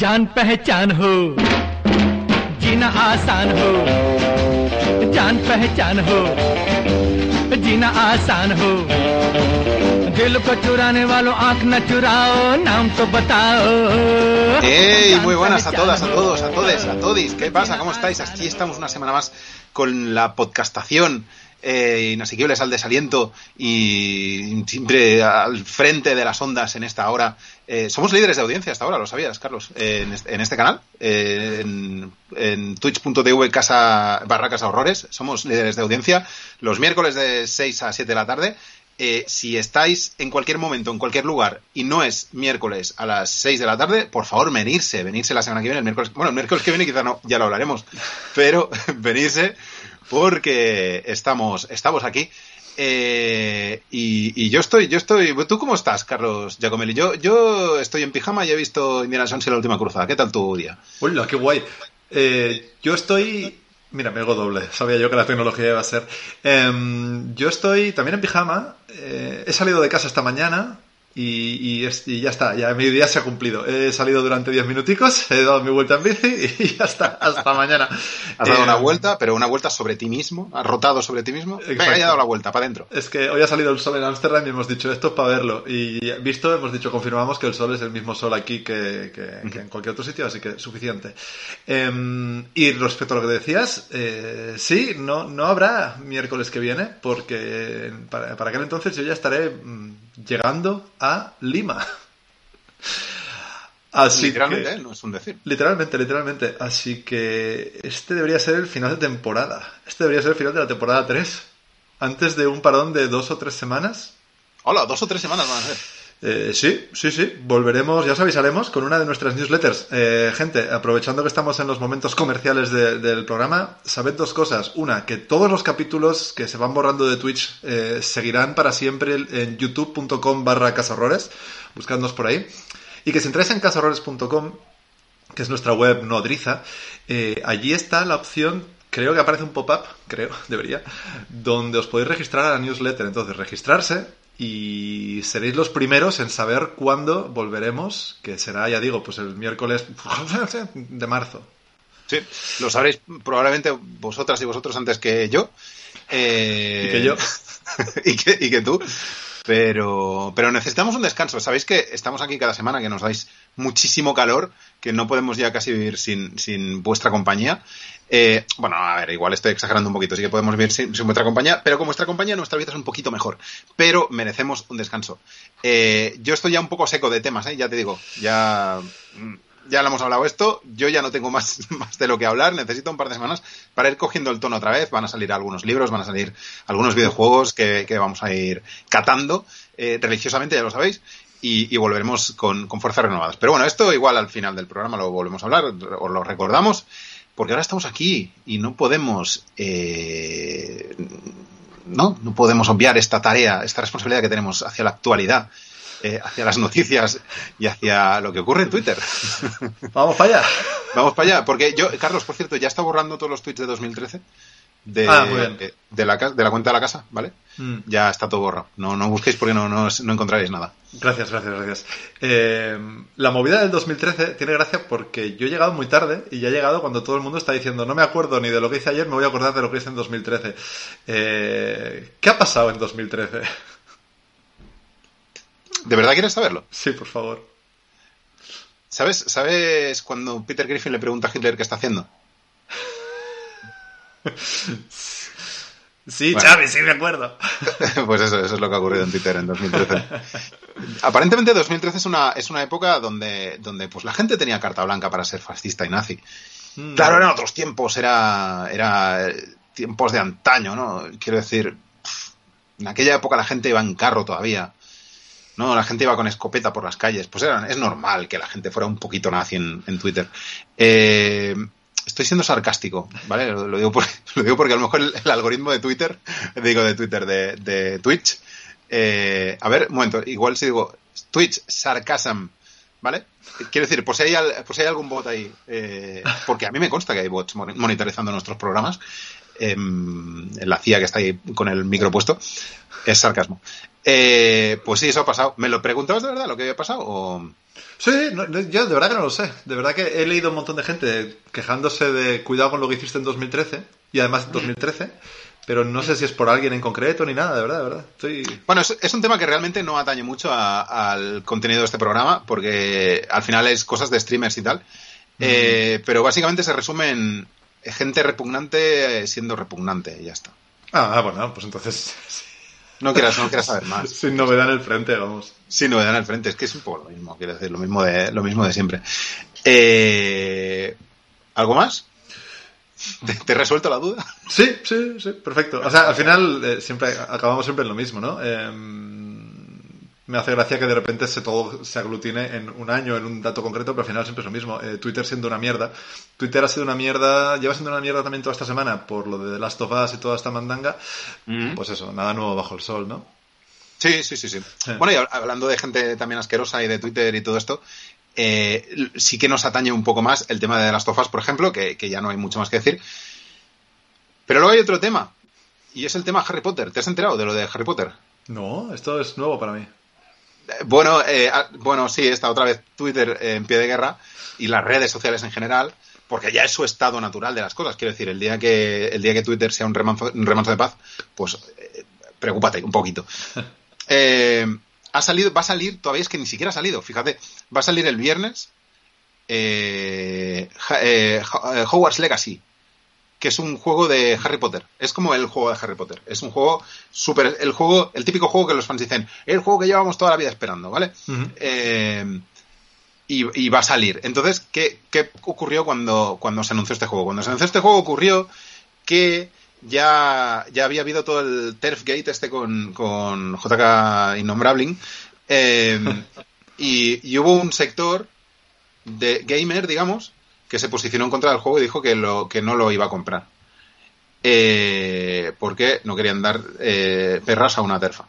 जान पहचान हो जीना आसान हो जान पहचान हो जीना आसान हो दिल को चुराने वालों आंख न चुराओ नाम तो बताओ ¡Hey! Muy buenas a todas, a todos, a todes, a todis. ¿Qué pasa? ¿Cómo estáis? Aquí estamos una semana más con la podcastación eh, inasequibles al desaliento y siempre al frente de las ondas en esta hora. eh, somos líderes de audiencia hasta ahora, ¿lo sabías, Carlos? Eh, en, este, en, este, canal, eh, en, en twitch.tv casa, barra casa horrores, somos líderes de audiencia los miércoles de 6 a 7 de la tarde. Eh, si estáis en cualquier momento, en cualquier lugar, y no es miércoles a las 6 de la tarde, por favor, venirse, venirse la semana que viene, el miércoles, bueno, el miércoles que viene quizá no, ya lo hablaremos, pero venirse porque estamos, estamos aquí. Eh, y, yo estoy, yo estoy. ¿Tú cómo estás, Carlos Giacomelli? Yo, yo estoy en pijama y he visto Indiana Jones y la última cruzada. ¿Qué tal tu día? Hola, qué guay. Eh, yo estoy. Mira, me hago doble. Sabía yo que la tecnología iba a ser. Eh, yo estoy también en pijama. Eh, he salido de casa esta mañana. Y, y, es, y, ya está, ya mi día se ha cumplido. He salido durante 10 minuticos, he dado mi vuelta en bici y ya está, hasta mañana. Has dado eh, una vuelta, pero una vuelta sobre ti mismo, has rotado sobre ti mismo. Venga, ya dado la vuelta, para adentro. Es que hoy ha salido el sol en Ámsterdam y hemos dicho esto es para verlo. Y visto, hemos dicho, confirmamos que el sol es el mismo sol aquí que, que, uh -huh. que en cualquier otro sitio, así que suficiente. Eh, y respecto a lo que decías, eh, sí, no, no habrá miércoles que viene, porque para, para aquel entonces yo ya estaré mmm, llegando a Lima. Así literalmente, que, ¿eh? no es un decir. Literalmente, literalmente. Así que este debería ser el final de temporada. Este debería ser el final de la temporada 3. Antes de un parón de dos o tres semanas. Hola, dos o tres semanas van a ser. Eh, sí, sí, sí. Volveremos, ya os avisaremos, con una de nuestras newsletters. Eh, gente, aprovechando que estamos en los momentos comerciales de, del programa, sabed dos cosas. Una, que todos los capítulos que se van borrando de Twitch eh, seguirán para siempre en youtube.com barra casahorrores. Buscadnos por ahí. Y que si entráis en casahorrores.com, que es nuestra web nodriza, eh, allí está la opción creo que aparece un pop-up, creo, debería, donde os podéis registrar a la newsletter. Entonces, registrarse, y seréis los primeros en saber cuándo volveremos, que será, ya digo, pues el miércoles de marzo. Sí, lo sabréis probablemente vosotras y vosotros antes que yo. Eh... Y que yo. y, que, y que tú. Pero, pero necesitamos un descanso. Sabéis que estamos aquí cada semana, que nos dais muchísimo calor, que no podemos ya casi vivir sin, sin vuestra compañía. Eh, bueno, a ver, igual estoy exagerando un poquito, sí que podemos vivir sin, vuestra compañía, pero con vuestra compañía nuestra vida es un poquito mejor. Pero merecemos un descanso. Eh, yo estoy ya un poco seco de temas, ¿eh? ya te digo, ya, ya lo hemos hablado esto, yo ya no tengo más, más de lo que hablar, necesito un par de semanas para ir cogiendo el tono otra vez, van a salir algunos libros, van a salir algunos videojuegos que, vamos a ir catando eh, religiosamente, ya lo sabéis, y, y, volveremos con, con, fuerzas renovadas. Pero bueno, esto igual al final del programa lo volvemos a hablar, os lo recordamos, porque ahora estamos aquí y no podemos, eh, no, no podemos obviar esta tarea, esta responsabilidad que tenemos hacia la actualidad. Eh, hacia las noticias y hacia lo que ocurre en Twitter. Vamos para allá. Vamos para allá, porque yo, Carlos, por cierto, ya está borrando todos los tweets de 2013 de, ah, de, de, la, de la cuenta de la casa, ¿vale? Mm. Ya está todo borrado. No, no busquéis porque no, no, no encontraréis nada. Gracias, gracias, gracias. Eh, la movida del 2013 tiene gracia porque yo he llegado muy tarde y ya he llegado cuando todo el mundo está diciendo no me acuerdo ni de lo que hice ayer, me voy a acordar de lo que hice en 2013. Eh, ¿Qué ha pasado en 2013? ¿De verdad quieres saberlo? Sí, por favor. ¿Sabes, ¿Sabes cuando Peter Griffin le pregunta a Hitler qué está haciendo? Sí, bueno. Xavi, sí me acuerdo. pues eso, eso es lo que ha ocurrido en Twitter en 2013. Aparentemente 2013 es una, es una época donde, donde pues la gente tenía carta blanca para ser fascista y nazi. Mm. Claro, eran otros tiempos, era, era tiempos de antaño, ¿no? Quiero decir, en aquella época la gente iba en carro todavía. No, la gente iba con escopeta por las calles. Pues era, es normal que la gente fuera un poquito nazi en, en Twitter. Eh, estoy siendo sarcástico, ¿vale? Lo, digo, porque a lo mejor el, algoritmo de Twitter, digo de Twitter, de, de Twitch, eh, a ver, un momento, igual si digo Twitch, sarcasm, ¿vale? Quiero decir, por si hay, hay algún bot ahí, eh, porque a mí me consta que hay bots monitorizando nuestros programas, eh, la CIA que está ahí con el micro puesto, es sarcasmo. Eh, pues sí, eso ha pasado. ¿Me lo preguntabas de verdad lo que había pasado? O... Sí, no, yo de verdad que no lo sé. De verdad que he leído un montón de gente quejándose de cuidado con lo que hiciste en 2013 y además en 2013, pero no sé si es por alguien en concreto ni nada, de verdad, de verdad. Estoy... Bueno, es, es un tema que realmente no atañe mucho a- al contenido de este programa, porque al final es cosas de streamers y tal. Eh, pero básicamente se resume en gente repugnante siendo repugnante y ya está. Ah, ah, bueno, pues entonces No quieras, no quieras saber más. sin novedad en el frente, vamos. Sí, novedad el frente, es que es un poco lo mismo, quiero decir, lo mismo de, lo mismo de siempre. Eh, ¿Algo más? ¿Te, te he resuelto la duda? Sí, sí, sí, perfecto. O sea, al final eh, siempre acabamos siempre en lo mismo, ¿no? Em, me hace gracia que de repente se todo se aglutine en un año, en un dato concreto, pero al final siempre es lo mismo. Eh, Twitter siendo una mierda. Twitter ha sido una mierda, lleva siendo una mierda también toda esta semana por lo de The Last of Us y toda esta mandanga. Pues eso, nada nuevo bajo el sol, ¿no? Sí, sí, sí, sí. Bueno, y hab- hablando de gente también asquerosa y de Twitter y todo esto, eh, sí que nos atañe un poco más el tema de las tofas, por ejemplo, que, que ya no hay mucho más que decir. Pero luego hay otro tema, y es el tema Harry Potter. ¿Te has enterado de lo de Harry Potter? No, esto es nuevo para mí. Eh, Bueno, eh, ah, bueno, sí, está otra vez Twitter en pie de guerra y las redes sociales en general, porque ya es su estado natural de las cosas. Quiero decir, el día que, el día que Twitter sea un remanso, un remanso de paz, pues eh, preocúpate un poquito. Eh, ha salido, va a salir, todavía es que ni siquiera ha salido, fíjate, va a salir el viernes eh, eh, eh, Hogwarts Legacy, que es un juego de Harry Potter. Es como el juego de Harry Potter. Es un juego súper, el juego, el típico juego que los fans dicen, el juego que llevamos toda la vida esperando, ¿vale? Eh, y, y va a salir. Entonces, ¿qué, qué ocurrió cuando, cuando se anunció este juego? Cuando se anunció este juego ocurrió que ya, ya había habido todo el Turfgate este con, con JK Innombrabling. eh, y, y hubo un sector de gamer, digamos, que se posicionó en contra del juego y dijo que, lo, que no lo iba a comprar. Eh, porque no querían dar eh, perras a una terfa.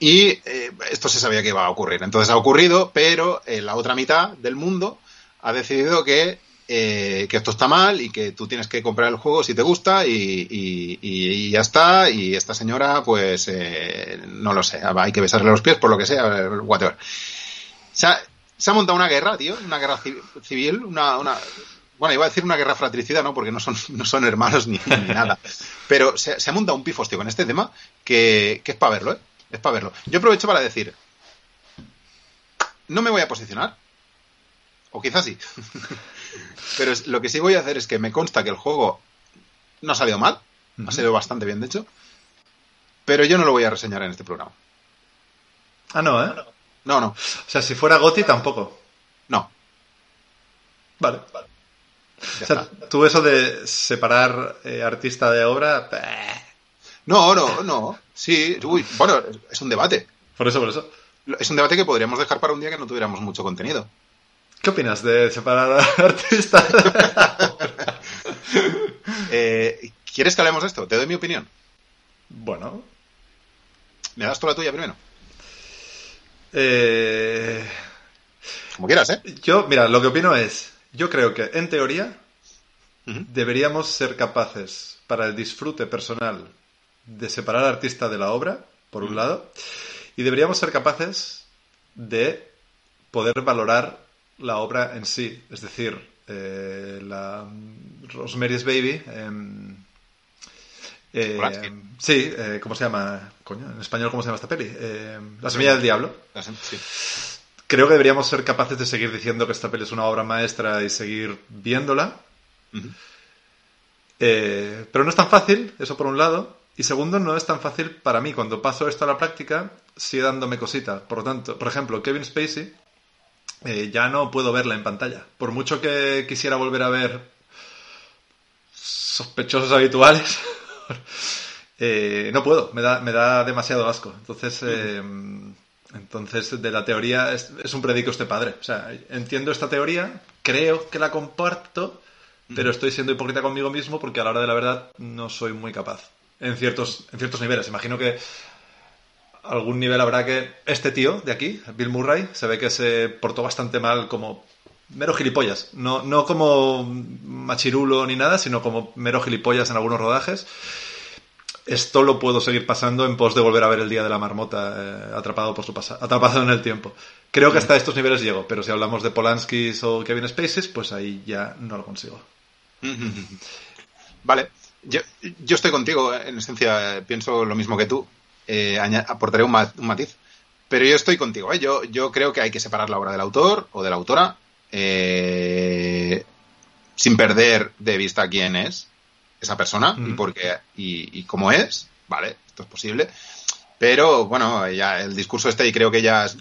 Y eh, esto se sabía que iba a ocurrir. Entonces ha ocurrido, pero eh, la otra mitad del mundo ha decidido que, eh, que esto está mal y que tú tienes que comprar el juego si te gusta y, y- y- ya está. Y esta señora, pues, eh, no lo sé, hay que besarle los pies por lo que sea, whatever. Se ha, se ha montado una guerra, tío, una guerra ci- civil, una, una... Bueno, iba a decir una guerra fratricida, ¿no? Porque no son, no son hermanos ni, ni nada. Pero se, se ha montado un pifos, tío, con este tema que, que es para verlo, ¿eh? Es para verlo. Yo aprovecho para decir, no me voy a posicionar. O quizás sí. Pero lo que sí voy a hacer es que me consta que el juego no ha salido mal. Ha salido bastante bien, de hecho. Pero yo no lo voy a reseñar en este programa. Ah, no, ¿eh? No, no, O sea, si fuera Goti tampoco. no. Vale. Ya O sea, está. tú eso de separar eh, artista de obra... No, no, no. Sí, uy, bueno, es un debate. Por eso, por eso. Es un debate que podríamos dejar para un día que no tuviéramos mucho contenido. ¿Qué opinas de separar artistas? Eh, ¿Quieres que hablemos de esto? Te doy mi opinión. bueno. ¿Me das tú la tuya primero? Eh, Como quieras, ¿eh? yo, mira, lo que opino es, yo creo que en teoría deberíamos ser capaces para el disfrute personal de separar al artista de la obra, por un lado, y deberíamos ser capaces de poder valorar la obra en sí. Es decir, eh, la mm, Rosemary's Baby. em, eh, sí, eh, ¿cómo se llama? Coño, en español, ¿cómo se llama esta peli? Eh, la semilla del diablo. Sí. Creo que deberíamos ser capaces de seguir diciendo que esta peli es una obra maestra y seguir viéndola. Eh, pero no es tan fácil, eso por un lado. Y segundo, no es tan fácil para mí. Cuando paso esto a la práctica, sigue dándome cosita. Por lo tanto, por ejemplo, Kevin Spacey, eh, ya no puedo verla en pantalla. Por mucho que quisiera volver a ver sospechosos habituales, eh, no puedo. Me da, me da demasiado asco. Entonces, eh, entonces de la teoría es, es un predicto este padre. O sea, entiendo esta teoría, creo que la comparto, pero estoy siendo hipócrita conmigo mismo porque a la hora de la verdad no soy muy capaz. En ciertos, en ciertos niveles. Imagino que algún nivel habrá que este tío de aquí, Bill Murray, se ve que se portó bastante mal como mero gilipollas. No, no como machirulo ni nada, sino como mero gilipollas en algunos rodajes. esto lo puedo seguir pasando en pos de volver a ver el día de la marmota eh, atrapado por su atrapado en el tiempo. Creo que hasta estos niveles llego, pero si hablamos de Polanski o Kevin Spaces, pues ahí ya no lo consigo. Vale, yo, yo estoy contigo, en esencia pienso lo mismo que tú, eh, aportaré un, matiz, pero yo estoy contigo, ¿eh? yo, yo creo que hay que separar la obra del autor o de la autora eh, sin perder de vista quién es esa persona y, por y, y cómo es, vale, esto es posible, pero bueno, ya el discurso este y creo que ya es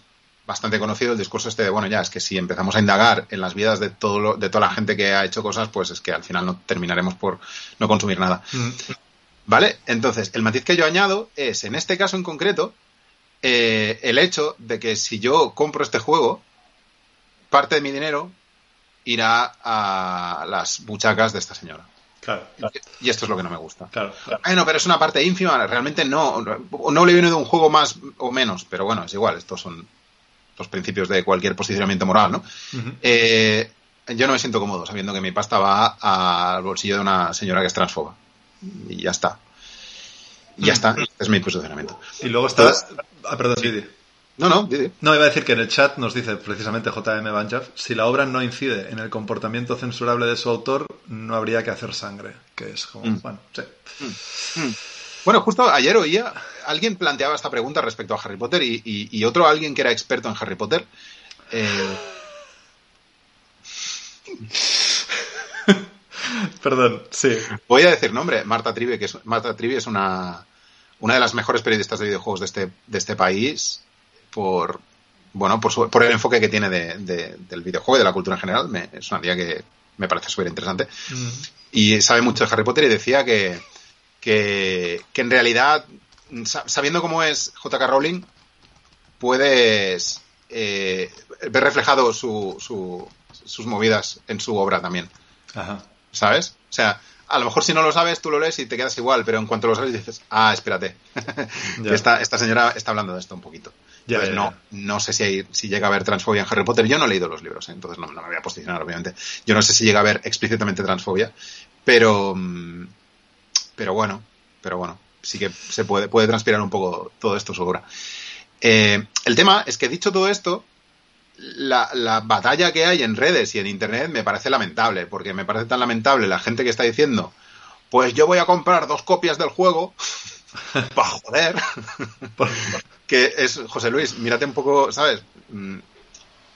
bastante conocido el discurso este de, bueno, ya es que si empezamos a indagar en las vidas de, todo de toda la gente que ha hecho cosas, pues es que al final no terminaremos por no consumir nada. Mm. ¿Vale? Entonces, el matiz que yo añado es, en este caso en concreto, eh, el hecho de que si yo compro este juego, parte de mi dinero irá a las buchacas de esta señora. Claro, Y esto es lo que no me gusta. Claro, Bueno, pero es una parte ínfima, realmente no, no, le viene de un juego más o menos, pero bueno, es igual, estos son los principios de cualquier posicionamiento moral, ¿no? Eh, yo no me siento cómodo sabiendo que mi pasta va al bolsillo de una señora que es transfoba. Y ya está. Y ya está. Este es mi posicionamiento. Y luego está... ah, perdón. No, no, Didi. No, iba a decir que en el chat nos dice precisamente JM Banjaf, si la obra no incide en el comportamiento censurable de su autor, no habría que hacer sangre. Que es como, mm. bueno, sí. Mm. Mm. Bueno, justo ayer oía, alguien planteaba esta pregunta respecto a Harry Potter y, otro alguien que era experto en Harry Potter. Eh, Perdón, sí. Voy a decir nombre, Marta Trivi, que es, Marta Trivi es una, una de las mejores periodistas de videojuegos de este, de este país por, bueno, por, por el enfoque que tiene del videojuego y de la cultura en general. es una tía que me parece súper interesante. Mm. Y sabe mucho de Harry Potter y decía que, que, en realidad, sabiendo cómo es JK Rowling, puedes eh, ver reflejado su, sus movidas en su obra también. ¿Sabes? O sea, a lo mejor si no lo sabes, tú lo lees y te quedas igual, pero en cuanto lo sabes dices, ah, espérate. esta, esta señora está hablando de esto un poquito. Ya, pues no, no sé si, si llega a haber transfobia en Harry Potter. Yo no he leído los libros, ¿eh? entonces no, me voy a posicionar, obviamente. Yo no sé si llega a haber explícitamente transfobia, pero, mm, pero bueno, pero bueno, sí que se puede, puede transpirar un poco todo esto su obra. Eh, el tema es que dicho todo esto, la, la, batalla que hay en redes y en internet me parece lamentable, porque me parece tan lamentable la gente que está diciendo, pues yo voy a comprar dos copias del juego para joder, que es, José Luis, mírate un poco, ¿sabes? Mm,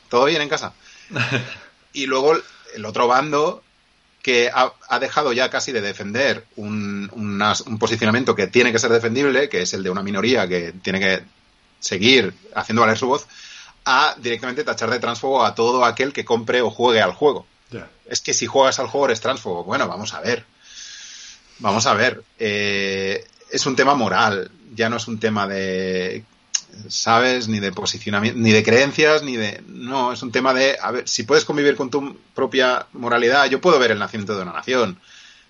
¿Todo bien en casa? Y luego el otro bando que ha, dejado ya casi de defender un, un, posicionamiento que tiene que ser defendible, que es el de una minoría que tiene que seguir haciendo valer su voz, a directamente tachar de transfobo a todo aquel que compre o juegue al juego. Es que si juegas al juego eres transfobo. Bueno, vamos a ver. Vamos a ver. Eh, es un tema moral, ya no es un tema de ¿sabes? Ni de posicionamiento, ni de creencias, ni de... No, es un tema de, a ver, si puedes convivir con tu propia moralidad, yo puedo ver el nacimiento de una nación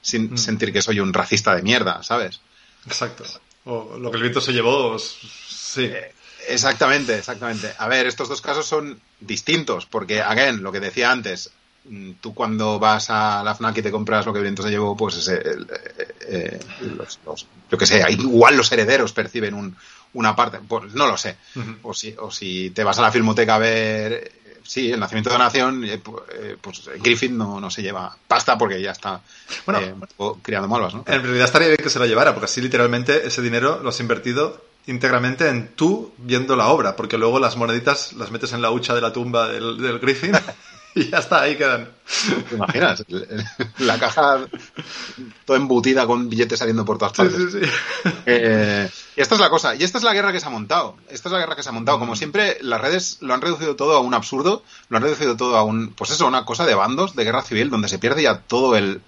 sin mm. sentir que soy un racista de mierda, ¿sabes? Exacto. O lo que el viento se llevó, sí. Eh, exactamente, exactamente. A ver, estos dos casos son distintos, porque, again, lo que decía antes, mm, tú cuando vas a la FNAC y te compras lo que el viento se llevó, pues ese, eh, eh, los, yo que sé, igual los herederos perciben un, una parte, pues no lo sé. o, si, o si te vas a la filmoteca a ver, sí, el nacimiento de la nación, eh, pues Griffith no, no se lleva pasta porque ya está bueno, eh, criando malvas, ¿no? En realidad estaría bien que se lo llevara, porque así literalmente ese dinero lo has invertido íntegramente en tú viendo la obra, porque luego las moneditas las metes en la hucha de la tumba del, del Griffin y ya está, ahí quedan. ¿Te imaginas? La caja toda embutida con billetes saliendo por todas partes. Sí, sí, sí. Eh, y esta es la cosa. Y esta es la guerra que se ha montado. Esta es la guerra que se ha montado. Como siempre, las redes lo han reducido todo a un absurdo. Lo han reducido todo a un, pues eso, una cosa de bandos, de guerra civil, donde se pierde ya todo el,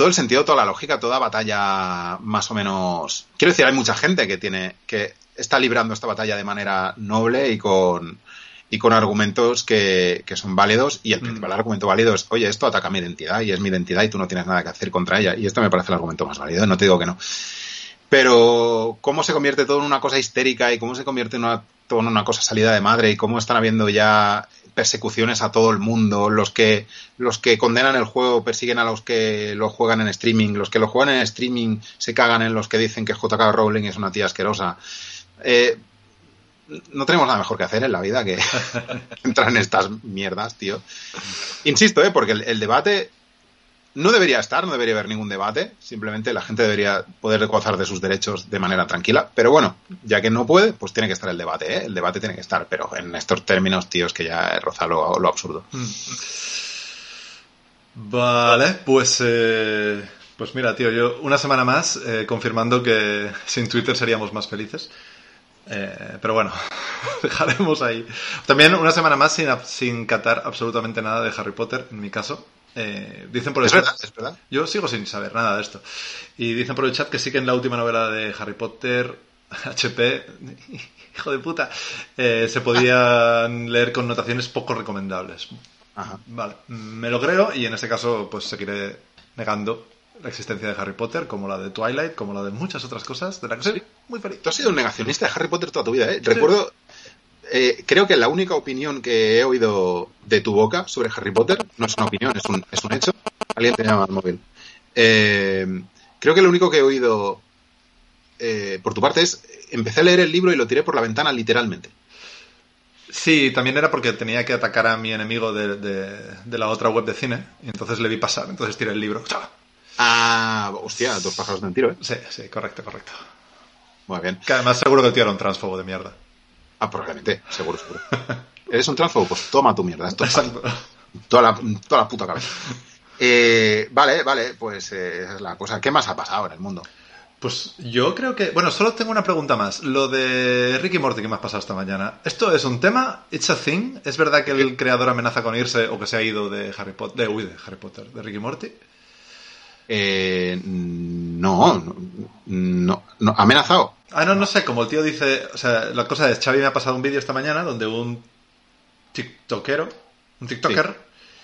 todo el sentido, toda la lógica, toda batalla más o menos. Quiero decir, hay mucha gente que tiene, que está librando esta batalla de manera noble y con, y con argumentos que, que son válidos y el mm. principal argumento válido es, oye, esto ataca mi identidad y es mi identidad y tú no tienes nada que hacer contra ella. Y esto me parece el argumento más válido, no te digo que no. Pero cómo se convierte todo en una cosa histérica y cómo se convierte en una, todo en una cosa salida de madre y cómo están habiendo ya persecuciones a todo el mundo, los que, los que condenan el juego persiguen a los que lo juegan en streaming, los que lo juegan en streaming se cagan en los que dicen que JK Rowling es una tía asquerosa. Eh, no tenemos nada mejor que hacer en la vida que entrar en estas mierdas, tío. Insisto, ¿eh? porque el, el debate no debería estar, no debería haber ningún debate, simplemente la gente debería poder gozar de sus derechos de manera tranquila, pero bueno, ya que no puede, pues tiene que estar el debate, ¿eh? el debate tiene que estar, pero en estos términos, tíos, que ya roza lo, lo absurdo. Vale, pues, eh, pues mira, tío, yo una semana más eh, confirmando que sin Twitter seríamos más felices. Eh, pero bueno, dejaremos ahí. También una semana más sin, sin catar absolutamente nada de Harry Potter, en mi caso. Eh, dicen por el Es chat- verdad, es verdad. Yo sigo sin saber nada de esto. Y dicen por el chat que sí que en la última novela de Harry Potter, HP, hijo de puta, eh, se podían leer connotaciones poco recomendables. Ajá. Vale, me lo creo y en este caso pues seguiré negando la existencia de Harry Potter, como la de Twilight, como la de muchas otras cosas de la que soy muy feliz. Tú has sido un negacionista de Harry Potter toda tu vida, ¿eh? Recuerdo, eh, creo que la única opinión que he oído de tu boca sobre Harry Potter, no es una opinión, es un, es un hecho. Alguien te llama al móvil. Eh, creo que lo único que he oído eh, por tu parte es, empecé a leer el libro y lo tiré por la ventana literalmente. Sí, también era porque tenía que atacar a mi enemigo de, de- de la otra web de cine y entonces le vi pasar, entonces tiré el libro. ¡Chao! Ah, hostia, dos pájaros de un tiro, ¿eh? Sí, sí, correcto, correcto. Muy bien. Que además seguro que el tío era un transfobo de mierda. Ah, probablemente, seguro, seguro. ¿Eres un transfobo? Pues toma tu mierda. Esto es. Toda la, toda la puta cabeza. Eh, vale, vale, pues eh, esa es la cosa. ¿Qué más ha pasado en el mundo? Pues yo creo que... Bueno, solo tengo una pregunta más. Lo de Ricky Morty que me has pasado esta mañana. ¿Esto es un tema? ¿It's a thing? ¿Es verdad que el creador amenaza con irse o que se ha ido de Harry Potter? De, uy, de Harry Potter, de Ricky Morty. Eh, no, no, no, no, amenazado. Ah, no, no sé, como el tío dice... O sea, la cosa es, Xavi me ha pasado un vídeo esta mañana donde un tiktokero, un tiktoker...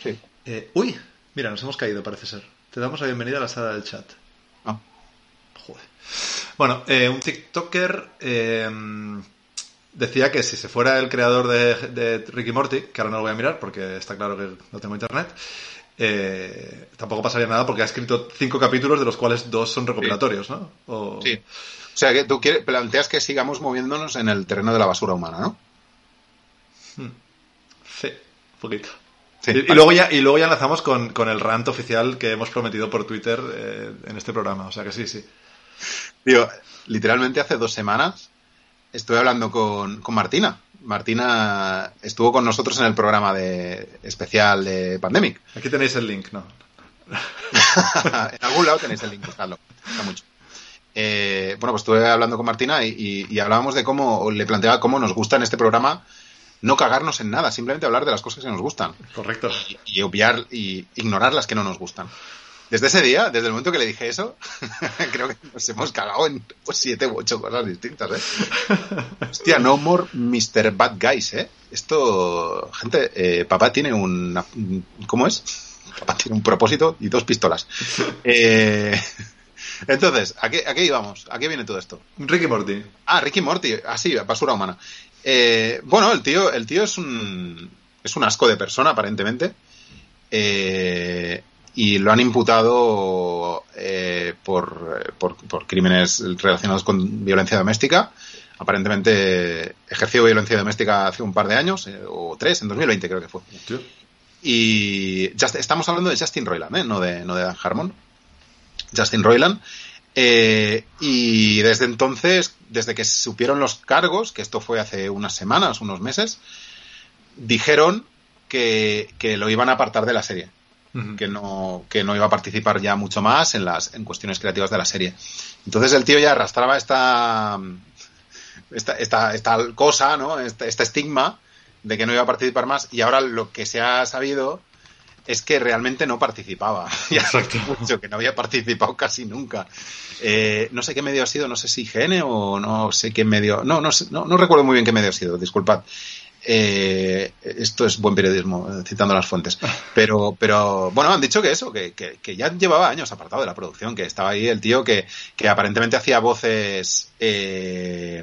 Sí. eh, uy, mira, nos hemos caído, parece ser. Te damos la bienvenida a la sala del chat. Ah, Joder. Bueno, eh, un TikToker eh, decía que si se fuera el creador de, de Ricky Morty, que ahora no lo voy a mirar porque está claro que no tengo internet, eh, tampoco pasaría nada porque ha escrito cinco capítulos de los cuales dos son recopilatorios, ¿no? O- sí. O sea, que tú quieres, planteas que sigamos moviéndonos en el terreno de la basura humana, ¿no? Sí, un poquito. Sí, y, luego ya, y luego ya enlazamos con, con el rant oficial que hemos prometido por Twitter eh, en este programa. O sea que sí, sí. Tío, literalmente hace dos semanas estuve hablando con, con Martina. Martina estuvo con nosotros en el programa de especial de Pandemic. Aquí tenéis el link, ¿no? en algún lado tenéis el link, buscadlo. Está mucho. Eh, bueno, pues estuve hablando con Martina y, y- y hablábamos de cómo, le planteaba cómo nos gusta en este programa no cagarnos en nada, simplemente hablar de las cosas que nos gustan Correcto. y, y obviar y ignorar las que no nos gustan. Desde ese día, desde el momento que le dije eso, creo que nos hemos cagado en pues, siete u ocho cosas distintas, ¿eh? Hostia, no more Mr. Bad Guys, ¿eh? Esto, gente, eh, papá tiene un... ¿Cómo es? Papá tiene un propósito y dos pistolas. Eh, entonces, ¿a qué, ¿a qué íbamos? ¿A qué viene todo esto? Ricky Morty. Ah, Ricky Morty, ah, sí, basura humana. Eh, bueno, el tío, el tío es un es un asco de persona, aparentemente. Eh, y lo han imputado eh, por, por, por crímenes relacionados con violencia doméstica. Aparentemente ejerció violencia doméstica hace un par de años, eh, o tres, en 2020 creo que fue. Y Just- estamos hablando de Justin Roiland, ¿eh? no, de, no de Dan Harmon. Justin Roiland. Eh, y desde entonces, desde que supieron los cargos, que esto fue hace unas semanas, unos meses, dijeron que, que lo iban a apartar de la serie, que no, que no iba a participar ya mucho más en las en cuestiones creativas de la serie. Entonces el tío ya arrastraba esta esta, esta, esta cosa, ¿no? Este, este estigma de que no iba a participar más y ahora lo que se ha sabido es que realmente no participaba. Ya Exacto. mucho que no había participado casi nunca. Eh, no sé qué medio ha sido, no sé si IGN o no sé qué medio. No, no, sé- no, no recuerdo muy bien qué medio ha sido, disculpad. Eh, esto es buen periodismo, eh, citando las fuentes. Pero, pero bueno, han dicho que eso, que, que- que ya llevaba años apartado de la producción, que estaba ahí el tío que, que aparentemente hacía voces. eh,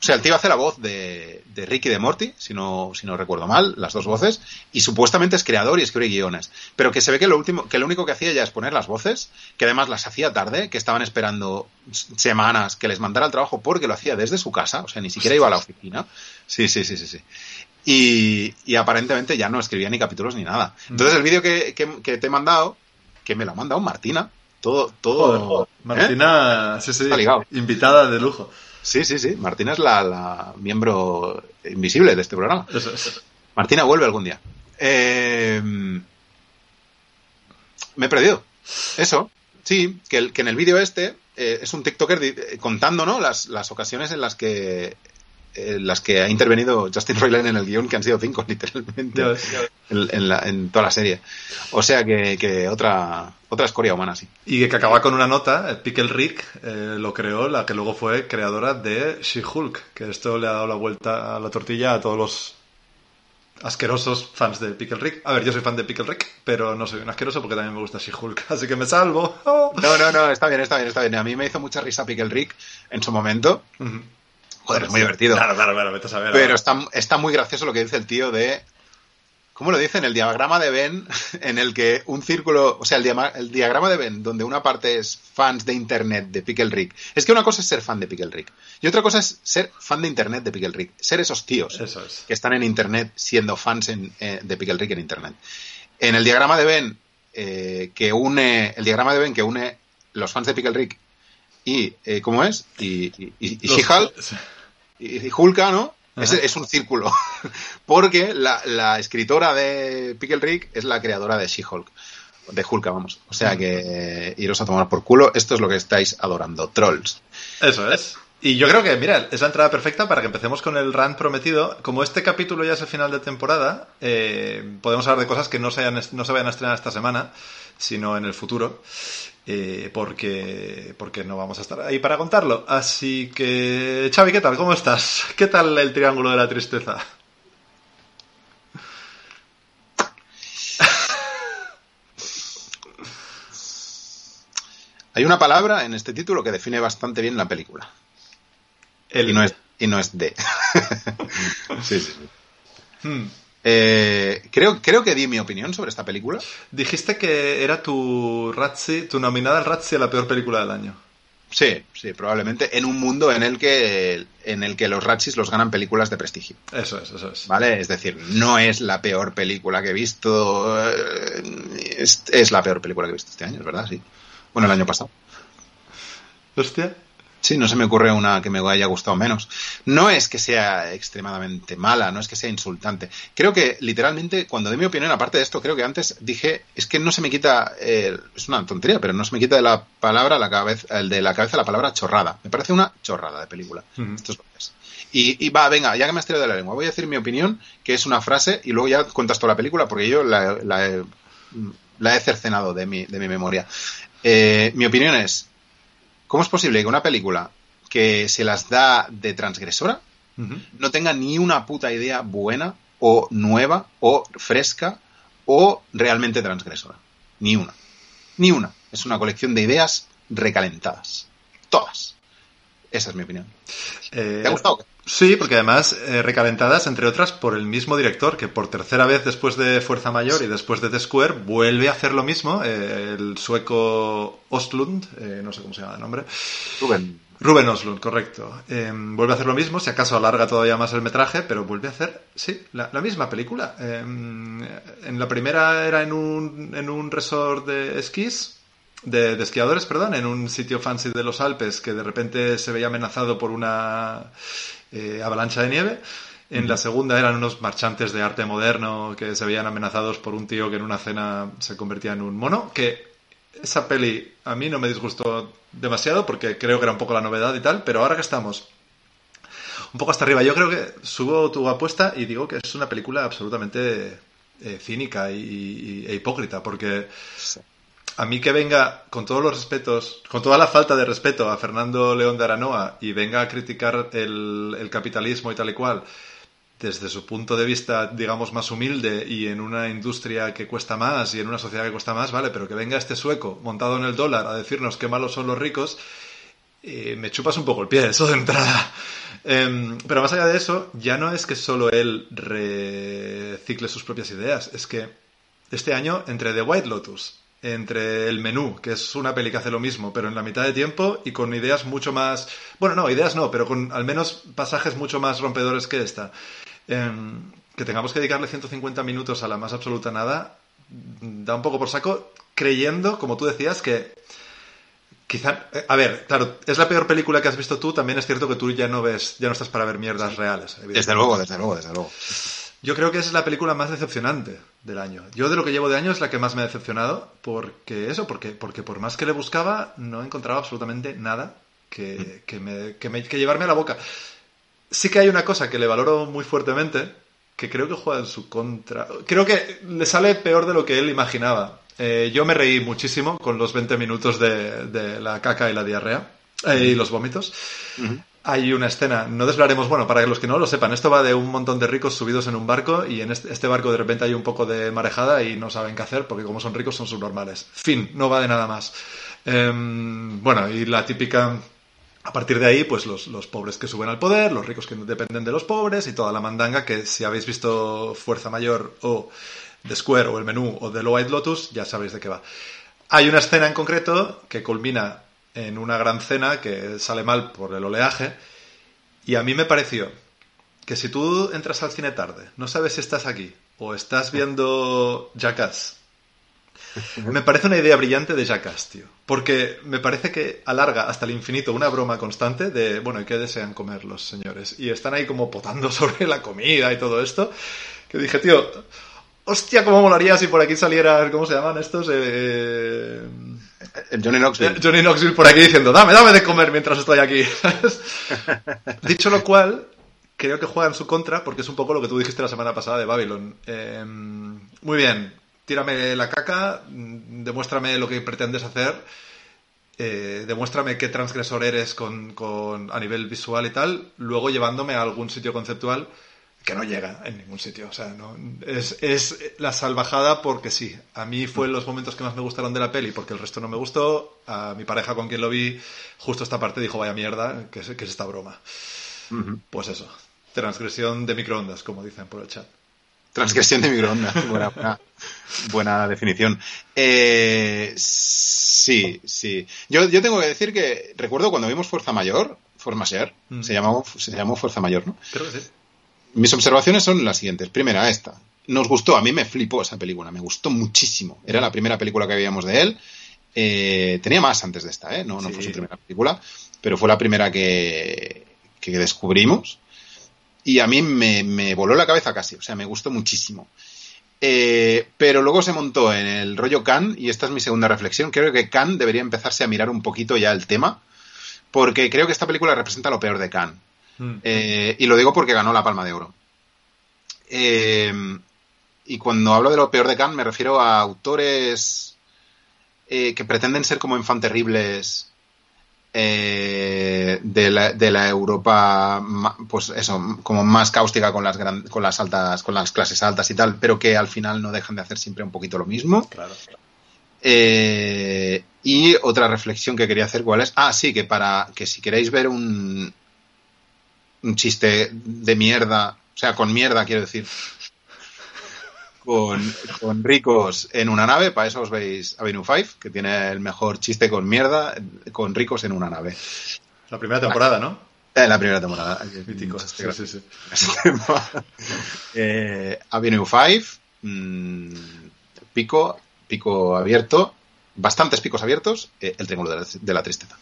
O sea, el tío hace la voz de, de Ricky de Morty, si no, si no recuerdo mal, las dos voces, y supuestamente es creador y escribe guiones. Pero que se ve que lo último, que lo único que hacía ya es poner las voces, que además las hacía tarde, que estaban esperando semanas que les mandara el trabajo porque lo hacía desde su casa, o sea, ni siquiera iba a la oficina. Sí, sí, sí, sí, sí. Y, y aparentemente ya no escribía ni capítulos ni nada. Entonces el vídeo que, que, que te he mandado, que me lo ha mandado Martina, todo, todo. Joder, joder. ¿eh? Martina, sí, sí, Está ligado. invitada de lujo. Sí, sí, sí. Martina es la, la miembro invisible de este programa. Martina vuelve algún día. Eh, me he perdido. Eso. Sí, que, el- que en el vídeo este eh, es un TikToker eh, contando ¿no? las, las ocasiones en las que en las que ha intervenido Justin Roiland en el guion, que han sido cinco, literalmente, Ya ves. en, en la- en toda la serie. O sea que, que otra, otra escoria humana, sí. Y que acaba con una nota, eh, Pickle Rick eh, lo creó, la que luego fue creadora de She-Hulk, que esto le ha dado la vuelta a la tortilla a todos los asquerosos fans de Pickle Rick. A ver, yo soy fan de Pickle Rick, pero no soy un asqueroso porque también me gusta She-Hulk, así que me salvo. Oh. No, no, no, está bien, está bien, está bien. A mí me hizo mucha risa Pickle Rick en su momento. Joder, es muy divertido. Claro, claro, claro, vete a saber. Pero está, está muy gracioso lo que dice el tío de. ¿Cómo lo dice? En el diagrama de Venn, en el que un círculo. O sea, el, diama- el diagrama de Venn, donde una parte es fans de internet de Pickle Rick. Es que una cosa es ser fan de Pickle Rick. Y otra cosa es ser fan de internet de Pickle Rick. Ser esos tíos Eso es. que están en internet siendo fans en- eh, de Pickle Rick en internet. En el diagrama de Venn, eh, que une. El diagrama de Venn que une los fans de Pickle Rick y. eh, ¿Cómo es? Y, y, y- y Los- She-Hulk, y, y Hulka, ¿no? Es, un círculo. Porque la, la escritora de Pickle Rick es la creadora de She-Hulk. De Hulka, vamos. O sea que iros a tomar por culo. Esto es lo que estáis adorando. Trolls. Eso es. Y yo creo que, mira, es la entrada perfecta para que empecemos con el rant prometido. Como este capítulo ya es el final de temporada, eh, podemos hablar de cosas que no se, hayan- no se vayan a estrenar esta semana, sino en el futuro, eh, porque, porque no vamos a estar ahí para contarlo. Así que, Xavi, ¿qué tal? ¿Cómo estás? ¿Qué tal el triángulo de la tristeza? Hay una palabra en este título que define bastante bien la película. El- Y no es, y no es de. sí, sí, sí. Hmm. Eh, creo, creo que di mi opinión sobre esta película. Dijiste que era tu Razzie, tu nominada al Razzie a la peor película del año. Sí, sí, probablemente en un mundo en el que, en el que los Ratchis los ganan películas de prestigio. Eso es, eso es. ¿Vale? Es decir, no es la peor película que he visto. eh, Es, es la peor película que he visto este año, es verdad, sí. Bueno, el año pasado. Hostia. Sí, no se me ocurre una que me haya gustado menos. No es que sea extremadamente mala, no es que sea insultante. Creo que, literalmente, cuando di mi opinión, aparte de esto, creo que antes dije, es que no se me quita, eh, es una tontería, pero no se me quita de la palabra, la cabeza, el de la cabeza la palabra chorrada. Me parece una chorrada de película. Esto es que es. Y, y va, venga, ya que me has tirado de la lengua, voy a decir mi opinión, que es una frase, y luego ya cuentas toda la película, porque yo la, la he, la he cercenado de mi, de mi memoria. Eh, mi opinión es, ¿cómo es posible que una película que se las da de transgresora no tenga ni una puta idea buena o nueva o fresca o realmente transgresora? Ni una. Ni una. Es una colección de ideas recalentadas. Todas. Esa es mi opinión. Eh, ¿Te ha gustado? Sí, porque además eh, recalentadas, entre otras, por el mismo director, que por tercera vez después de Fuerza Mayor y después de The Square, vuelve a hacer lo mismo, eh, el sueco Ostlund, eh, no sé cómo se llama el nombre, Rubén. Rubén Oslund, correcto. Eh, vuelve a hacer lo mismo, si acaso alarga todavía más el metraje, pero vuelve a hacer, sí, la, la misma película. Eh, en la primera era en un, en un resort de esquís, de, de esquiadores, perdón, en un sitio fancy de los Alpes que de repente se veía amenazado por una eh, avalancha de nieve. En la segunda eran unos marchantes de arte moderno que se veían amenazados por un tío que en una cena se convertía en un mono, que esa peli a mí no me disgustó demasiado porque creo que era un poco la novedad y tal, pero ahora que estamos un poco hasta arriba, yo creo que subo tu apuesta y digo que es una película absolutamente eh, cínica y, e hipócrita, porque a mí que venga, con todos los respetos, con toda la falta de respeto a Fernando León de Aranoa y venga a criticar el, capitalismo y tal y cual, desde su punto de vista, digamos, más humilde y en una industria que cuesta más y en una sociedad que cuesta más, vale, pero que venga este sueco montado en el dólar a decirnos qué malos son los ricos Y me chupas un poco el pie, eso de entrada. Em, pero más allá de eso, ya no es que solo él recicle sus propias ideas, es que este año, entre The White Lotus, entre El Menú, que es una peli que hace lo mismo, pero en la mitad de tiempo y con ideas mucho más... Bueno, no, ideas no, pero con al menos pasajes mucho más rompedores que esta. Em, que tengamos que dedicarle 150 minutos a la más absoluta nada, da un poco por saco, creyendo, como tú decías, que quizá, a ver, claro, es la peor película que has visto tú, también es cierto que tú ya no ves, ya no estás para ver mierdas reales. Desde luego, desde luego, desde luego. Yo creo que es la película más decepcionante del año. Yo de lo que llevo de año es la que más me ha decepcionado, porque eso, porque, porque por más que le buscaba, no encontraba absolutamente nada que, que, me, que, me, que llevarme a la boca. Sí que hay una cosa que le valoro muy fuertemente, que creo que juega en su contra. Creo que le sale peor de lo que él imaginaba. Eh, yo me reí muchísimo con los 20 minutos de, de la caca y la diarrea eh, y los vómitos. Hay una escena, no desvelaremos, bueno, para los que no lo sepan, esto va de un montón de ricos subidos en un barco y en este, este barco de repente hay un poco de marejada y no saben qué hacer porque como son ricos son subnormales. Fin, no va de nada más. Em, bueno, y la típica a partir de ahí, pues los, los, pobres que suben al poder, los ricos que dependen de los pobres y toda la mandanga que si habéis visto Fuerza Mayor o The Square o El Menú o The White Lotus, ya sabéis de qué va. Hay una escena en concreto que culmina en una gran cena que sale mal por el oleaje y a mí me pareció que si tú entras al cine tarde, no sabes si estás aquí o estás viendo Jackass me parece una idea brillante de Jackass, tío. Porque me parece que alarga hasta el infinito una broma constante de, bueno, ¿y qué desean comer los señores? Y están ahí como potando sobre la comida y todo esto. Que dije, tío, hostia, cómo molaría si por aquí salieran, ¿cómo se llaman estos? Eh... Johnny Knoxville. Johnny Knoxville por aquí diciendo, dame, dame de comer mientras estoy aquí. Dicho lo cual, creo que juega en su contra porque es un poco lo que tú dijiste la semana pasada de Babylon. Eh, muy bien, tírame la caca, mm, demuéstrame lo que pretendes hacer, eh, demuéstrame qué transgresor eres con, con, a nivel visual y tal, luego llevándome a algún sitio conceptual que no llega en ningún sitio. O sea, no, es, es la salvajada porque sí. A mí fue los momentos que más me gustaron de la peli porque el resto no me gustó. A mi pareja con quien lo vi, justo esta parte dijo, vaya mierda, que es, que es esta broma. Uh -huh. Pues eso, transgresión de microondas, como dicen por el chat. Transgresión de microondas. Buena, buena, buena definición. Eh, sí, sí. Yo, yo tengo que decir que recuerdo cuando vimos Fuerza Mayor, mm. se, llamó, se llamó Fuerza Mayor, ¿no? Creo que sí. Mis observaciones son las siguientes. Primera, esta. Nos gustó, a mí me flipó esa película, me gustó muchísimo. Era la primera película que veíamos de él. Eh, tenía más antes de esta, ¿eh? No, no sí. fue su primera película, pero fue la primera que, que descubrimos y a mí me, me, voló la cabeza casi, o sea, me gustó muchísimo. Eh, pero luego se montó en el rollo Khan, y esta es mi segunda reflexión, creo que Khan debería empezarse a mirar un poquito ya el tema, porque creo que esta película representa lo peor de Khan. Mm. Eh, y lo digo porque ganó la Palma de Oro. Eh, y cuando hablo de lo peor de Khan me refiero a autores que pretenden ser como infanterribles eh, de, la, de, la, Europa, pues eso, como más cáustica con las, gran, con las altas, con las clases altas y tal, pero que al final no dejan de hacer siempre un poquito lo mismo. Claro. Eh, y otra reflexión que quería hacer, ¿cuál es? Ah, sí, que para que si queréis ver un, un chiste de mierda, o sea, con mierda quiero decir, con, con, ricos en una nave, para eso os veis Avenue 5, que tiene el mejor chiste con mierda, con ricos en una nave. La primera temporada, ¿no? En la primera temporada. Mítico. Sí, sí, sí. eh, Avenue 5, mmm, pico, pico abierto, bastantes picos abiertos, eh, el triángulo de la, de la tristeza.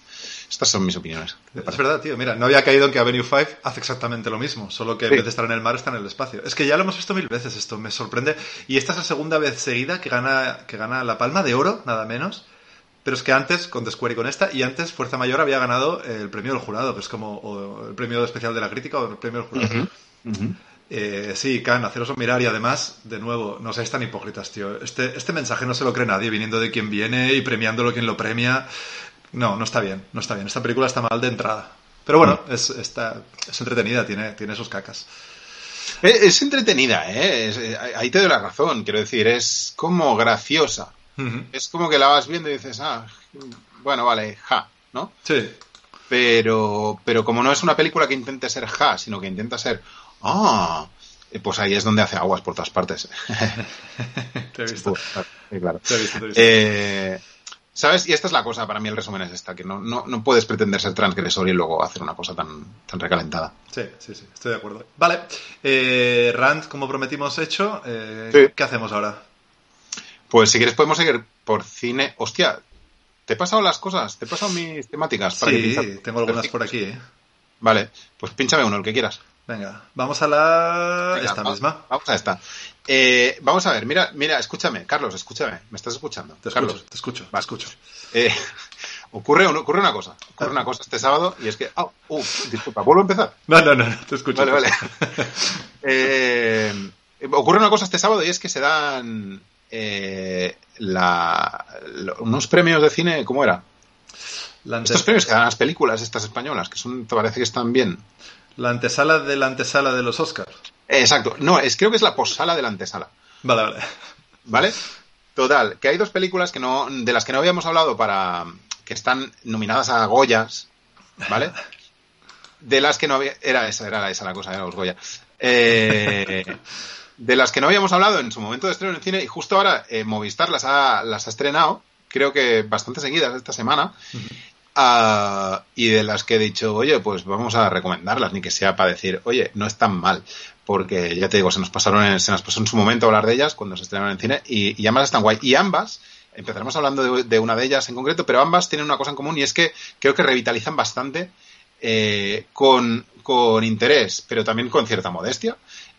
Estas son mis opiniones. Es verdad, tío. Mira, no había caído en que Avenue 5 hace exactamente lo mismo, solo que en vez de estar en el mar está en el espacio. Es que ya lo hemos visto mil veces esto, me sorprende. Y esta es la segunda vez seguida que gana, que gana la palma de oro, nada menos. Pero es que antes, con The Square y con esta, y antes Fuerza Mayor había ganado el premio del jurado, que es como el premio especial de la crítica o el premio del jurado. Uh -huh. Uh -huh. Eh, sí, Can, haceros mirar y además, de nuevo, no seáis tan hipócritas, tío. Este, este mensaje no se lo cree nadie, viniendo de quien viene y premiándolo quien lo premia. No, no está bien, no está bien. Esta película está mal de entrada. Pero bueno, es, está, es entretenida, tiene, tiene sus cacas. Es, es entretenida, ¿eh? Es, ahí te doy la razón, quiero decir, es como graciosa. Uh -huh. Es como que la vas viendo y dices, ah, bueno, vale, ja, ¿no? Sí. pero, pero como no es una película que intente ser ja, sino que intenta ser, ah, eh, pues ahí es donde hace aguas por todas partes. Te he visto. Sí, claro. Te he visto, te he visto. Eh, ¿Sabes? Y esta es la cosa, para mí el resumen es esta, que no, no, no puedes pretender ser transgresor y luego hacer una cosa tan, tan recalentada. Sí, sí, sí, estoy de acuerdo. Vale, eh, Rand, como prometimos, hecho. eh, Sí. ¿Qué hacemos ahora? Pues si quieres podemos seguir por cine. Hostia, ¿te he pasado las cosas? ¿Te he pasado mis temáticas? para que Sí, pinchar? tengo algunas por aquí, ¿eh? Vale, pues pínchame uno, el que quieras. Venga, vamos a la... Venga, esta va- misma. Vamos a esta. Eh, vamos a ver, mira, mira, escúchame, Carlos, escúchame, me estás escuchando. Te Carlos, escucho, te escucho, te Va. escucho. eh, ocurre, un- ocurre una cosa, ocurre una cosa este sábado y es que, ah, uh, disculpa, vuelvo a empezar. No, no, no, no, te escucho. Vale, vale. Eh, ocurre una cosa este sábado y es que se dan eh, la, unos premios de cine, ¿cómo era? Estos premios que dan las películas estas españolas, que son, te parece que están bien. La antesala de la antesala de los Oscars. Exacto, no, es, creo que es la posala de la antesala. Vale, vale. ¿Vale? Total, que hay dos películas que no, de las que no habíamos hablado para. que están nominadas a Goyas, ¿vale? De las que no había. Era esa, era esa la cosa, era los Goya. Eh, de las que no habíamos hablado en su momento de estreno en el cine, y justo ahora eh, Movistar las ha, las ha estrenado, creo que bastante seguidas esta semana. Ah, y de las que he dicho, oye, pues vamos a recomendarlas, ni que sea para decir, oye, no están mal, porque ya te digo, se nos pasaron en, se nos pasó en su momento hablar de ellas cuando se estrenaron en cine y, y ambas están guay. Y ambas, empezaremos hablando de, de una de ellas en concreto, pero ambas tienen una cosa en común y es que creo que revitalizan bastante eh, con, con interés, pero también con cierta modestia,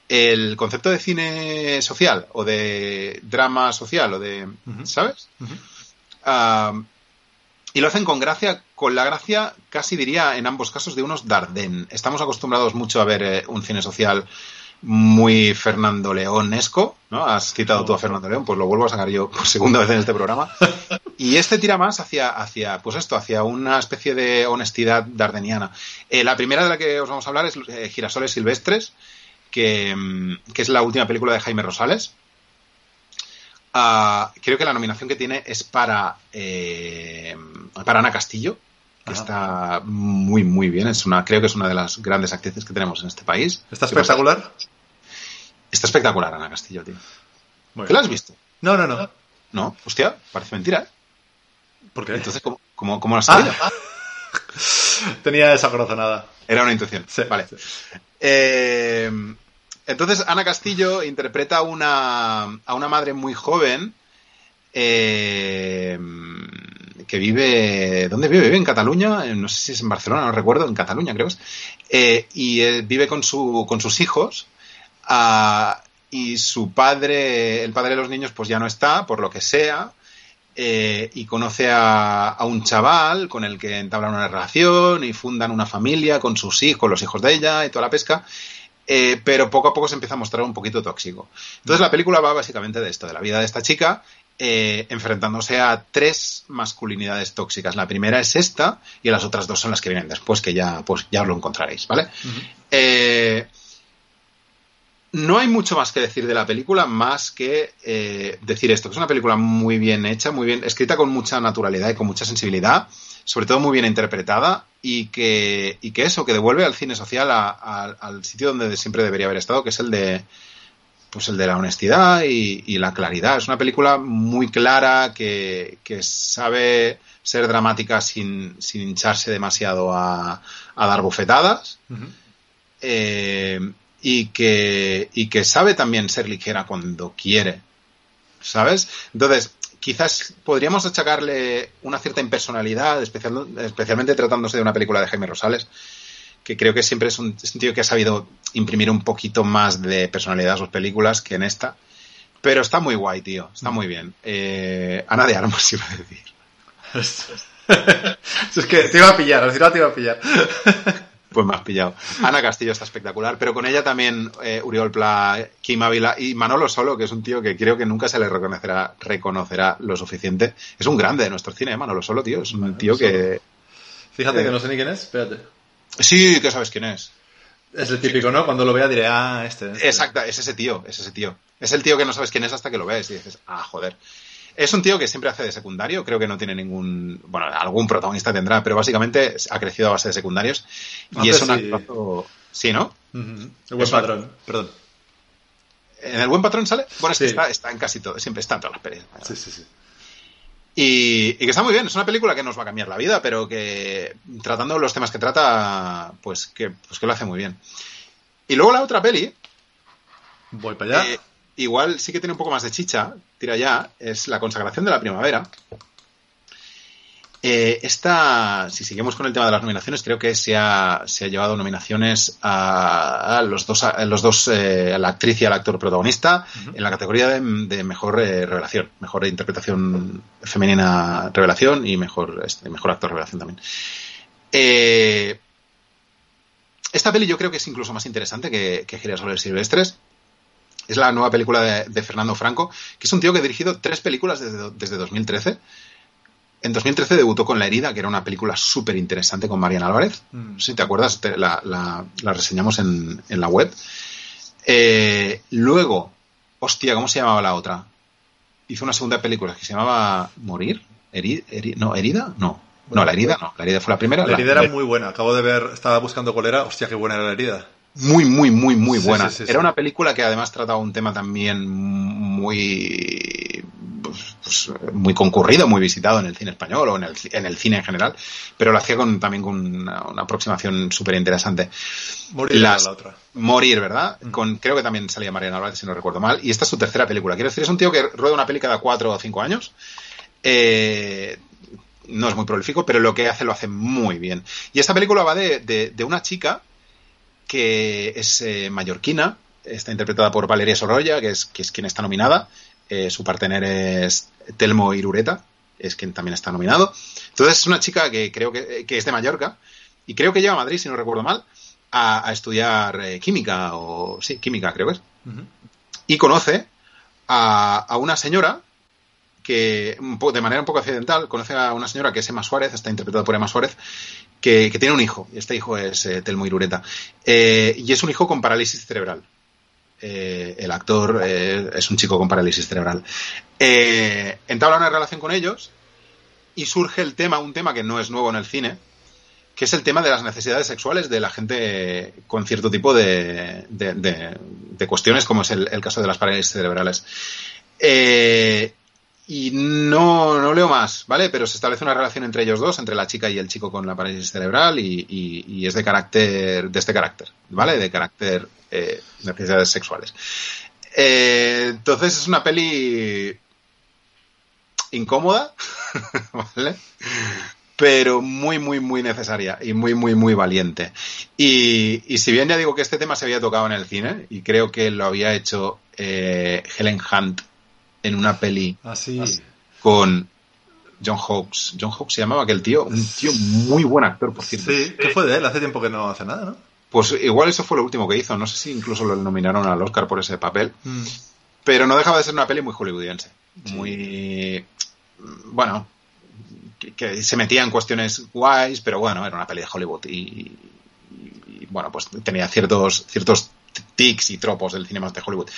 el concepto de cine social o de drama social o de. ¿sabes? Ah, y lo hacen con gracia, con la gracia, casi diría en ambos casos, de unos Dardenne. Estamos acostumbrados mucho a ver eh, un cine social muy Fernando Leonesco, ¿no? Has citado tú a Fernando León, pues lo vuelvo a sacar yo por segunda vez en este programa. Y este tira más hacia, hacia pues esto, hacia una especie de honestidad dardeniana. Eh, la primera de la que os vamos a hablar es eh, Girasoles Silvestres, que, mm, que es la última película de Jaime Rosales. Ah, creo que la nominación que tiene es para, eh, para Ana Castillo, que Ajá. está muy, muy bien. Es una, creo que es una de las grandes actrices que tenemos en este país. ¿Está espectacular? Está espectacular Ana Castillo, tío. Muy ¿Te la has visto? No, no, no. No, hostia, parece mentira. ¿Por qué? Entonces, ¿cómo, cómo, cómo la has Ah. Tenía esa corazonada. Era una intuición. Sí, vale. sí. Eh, entonces, Ana Castillo interpreta a una, a una madre muy joven eh, que vive. ¿Dónde vive? Vive en Cataluña, no sé si es en Barcelona, no recuerdo, en Cataluña creo. Eh, y eh, vive con, su, con sus hijos. ah, y su padre, el padre de los niños, pues ya no está, por lo que sea. eh, y conoce a, a un chaval con el que entablan una relación y fundan una familia con sus hijos, los hijos de ella y toda la pesca. Eh, pero poco a poco se empieza a mostrar un poquito tóxico. Entonces la película va básicamente de esto, de la vida de esta chica, eh, enfrentándose a tres masculinidades tóxicas. La primera es esta y las otras dos son las que vienen después, que ya, pues, ya os lo encontraréis, ¿vale? Eh, no hay mucho más que decir de la película, más que eh, decir esto, que es una película muy bien hecha, muy bien escrita con mucha naturalidad y con mucha sensibilidad, sobre todo muy bien interpretada, y que, y que eso, que devuelve al cine social a- a- al sitio donde siempre debería haber estado, que es el de pues el de la honestidad y, y la claridad. Es una película muy clara que, que sabe ser dramática sin, sin hincharse demasiado a, a dar bofetadas eh, y, que, y que sabe también ser ligera cuando quiere, ¿sabes? Entonces, quizás podríamos achacarle una cierta impersonalidad, especial- especialmente tratándose de una película de Jaime Rosales, que creo que siempre es un, tío que ha sabido imprimir un poquito más de personalidad a sus películas que en esta. Pero está muy guay, tío. Está muy bien. Eh, Ana de Armas, iba a decir. es que te iba a pillar, te iba a pillar. Pues me has pillado. Ana Castillo está espectacular, pero con ella también eh, Uriol Pla, Kim Ávila y Manolo Solo, que es un tío que creo que nunca se le reconocerá, reconocerá lo suficiente. Es un grande de nuestro cine, ¿eh? Manolo Solo, tío. Es un tío que... Fíjate Eh. que no sé ni quién es, espérate. Sí, que sabes quién es. Es el típico, ¿no? Cuando lo vea diré, ah, este. este. Exacta, es ese tío, es ese tío. Es el tío que no sabes quién es hasta que lo ves y dices, ah, joder. Es un tío que siempre hace de secundario, creo que no tiene ningún, bueno, algún protagonista tendrá, pero básicamente ha crecido a base de secundarios. y es un sí. actorazo- Sí, ¿no? El buen Eso- patrón, perdón. ¿En el buen patrón sale? Bueno, es que está, está en casi todo, siempre está en todas las pelis. Sí, sí, sí. Y, y que está muy bien, es una película que nos va a cambiar la vida, pero que tratando los temas que trata, pues que, pues que lo hace muy bien. Y luego la otra peli, Voy para allá. eh, igual sí que tiene un poco más de chicha, tira ya, es La consagración de la primavera. Eh, esta, si seguimos con el tema de las nominaciones, creo que se ha, se ha llevado nominaciones a, a los dos, a los dos eh, a la actriz y al actor protagonista en la categoría de, de mejor eh, revelación, mejor interpretación femenina revelación y mejor, este, mejor actor revelación también. Esta peli yo creo que es incluso más interesante que, que Girasoles Silvestres. Es la nueva película de, de Fernando Franco, que es un tío que ha dirigido tres películas desde, desde 2013. En 2013 debutó con La herida, que era una película súper interesante con Mariana Álvarez. Mm. Si te acuerdas, te- la, la- la reseñamos en, en la web. Eh, luego, hostia, ¿cómo se llamaba la otra? Hizo una segunda película que se llamaba Morir. Heri- heri- no, ¿Herida? No. No, la herida no. La herida fue la primera. La herida era muy buena. Acabo de ver, estaba buscando cuál era. Hostia, qué buena era la herida. Muy, muy, muy, muy buena. sí, sí, Era una película que además trataba un tema también muy pues, pues, muy concurrido, muy visitado en el cine español o en el, en el cine en general, pero lo hacía con, también con una, una aproximación súper interesante. Morir Las- la otra. Morir, ¿verdad? Con, creo que también salía Mariana Álvarez, si no recuerdo mal. Y esta es su tercera película. Quiero decir, es un tío que rueda una peli cada cuatro o cinco años. Eh, no es muy prolífico, pero lo que hace lo hace muy bien. Y esta película va de, de- de una chica que es eh, mallorquina, está interpretada por Valeria Sorolla, que es, que es quien está nominada. Eh, su partener es Telmo Irureta, es quien también está nominado. Entonces es una chica que creo que, que es de Mallorca y creo que llega a Madrid, si no recuerdo mal, a, a estudiar eh, química o sí, química creo que es. Y conoce a, a una señora que de manera un poco accidental conoce a una señora que es Emma Suárez, está interpretada por Emma Suárez, que, tiene un hijo. Y este hijo es eh, Telmo Irureta. Eh, y es un hijo con parálisis cerebral. Eh, el actor eh, es un chico con parálisis cerebral. Entabla una relación con ellos y surge el tema, un tema que no es nuevo en el cine, que es el tema de las necesidades sexuales de la gente con cierto tipo de, de- cuestiones, como es el, caso de las parálisis cerebrales. Y no, no leo más, ¿vale? Pero se establece una relación entre ellos dos, entre la chica y el chico con la parálisis cerebral, y, y- es de carácter, de este carácter, ¿vale? De carácter eh, necesidades sexuales. Eh, entonces es una peli incómoda, ¿vale? Pero muy, muy, muy necesaria y muy, muy, muy valiente. Y, y si bien ya digo que este tema se había tocado en el cine, y creo que lo había hecho eh, Helen Hunt en una peli Así. con John Hawkes. John Hawkes se llamaba aquel tío, un tío muy buen actor, por cierto. Sí, ¿qué fue de él? Hace tiempo que no hace nada, ¿no? Pues igual eso fue lo último que hizo. No sé si incluso lo nominaron al Oscar por ese papel. Mm. Pero no dejaba de ser una peli muy hollywoodiense. Muy. Bueno. Que, que se metía en cuestiones guays, pero bueno, era una peli de Hollywood. Y, y, bueno, pues tenía ciertos, ciertos tics y tropos del cine más de Hollywood.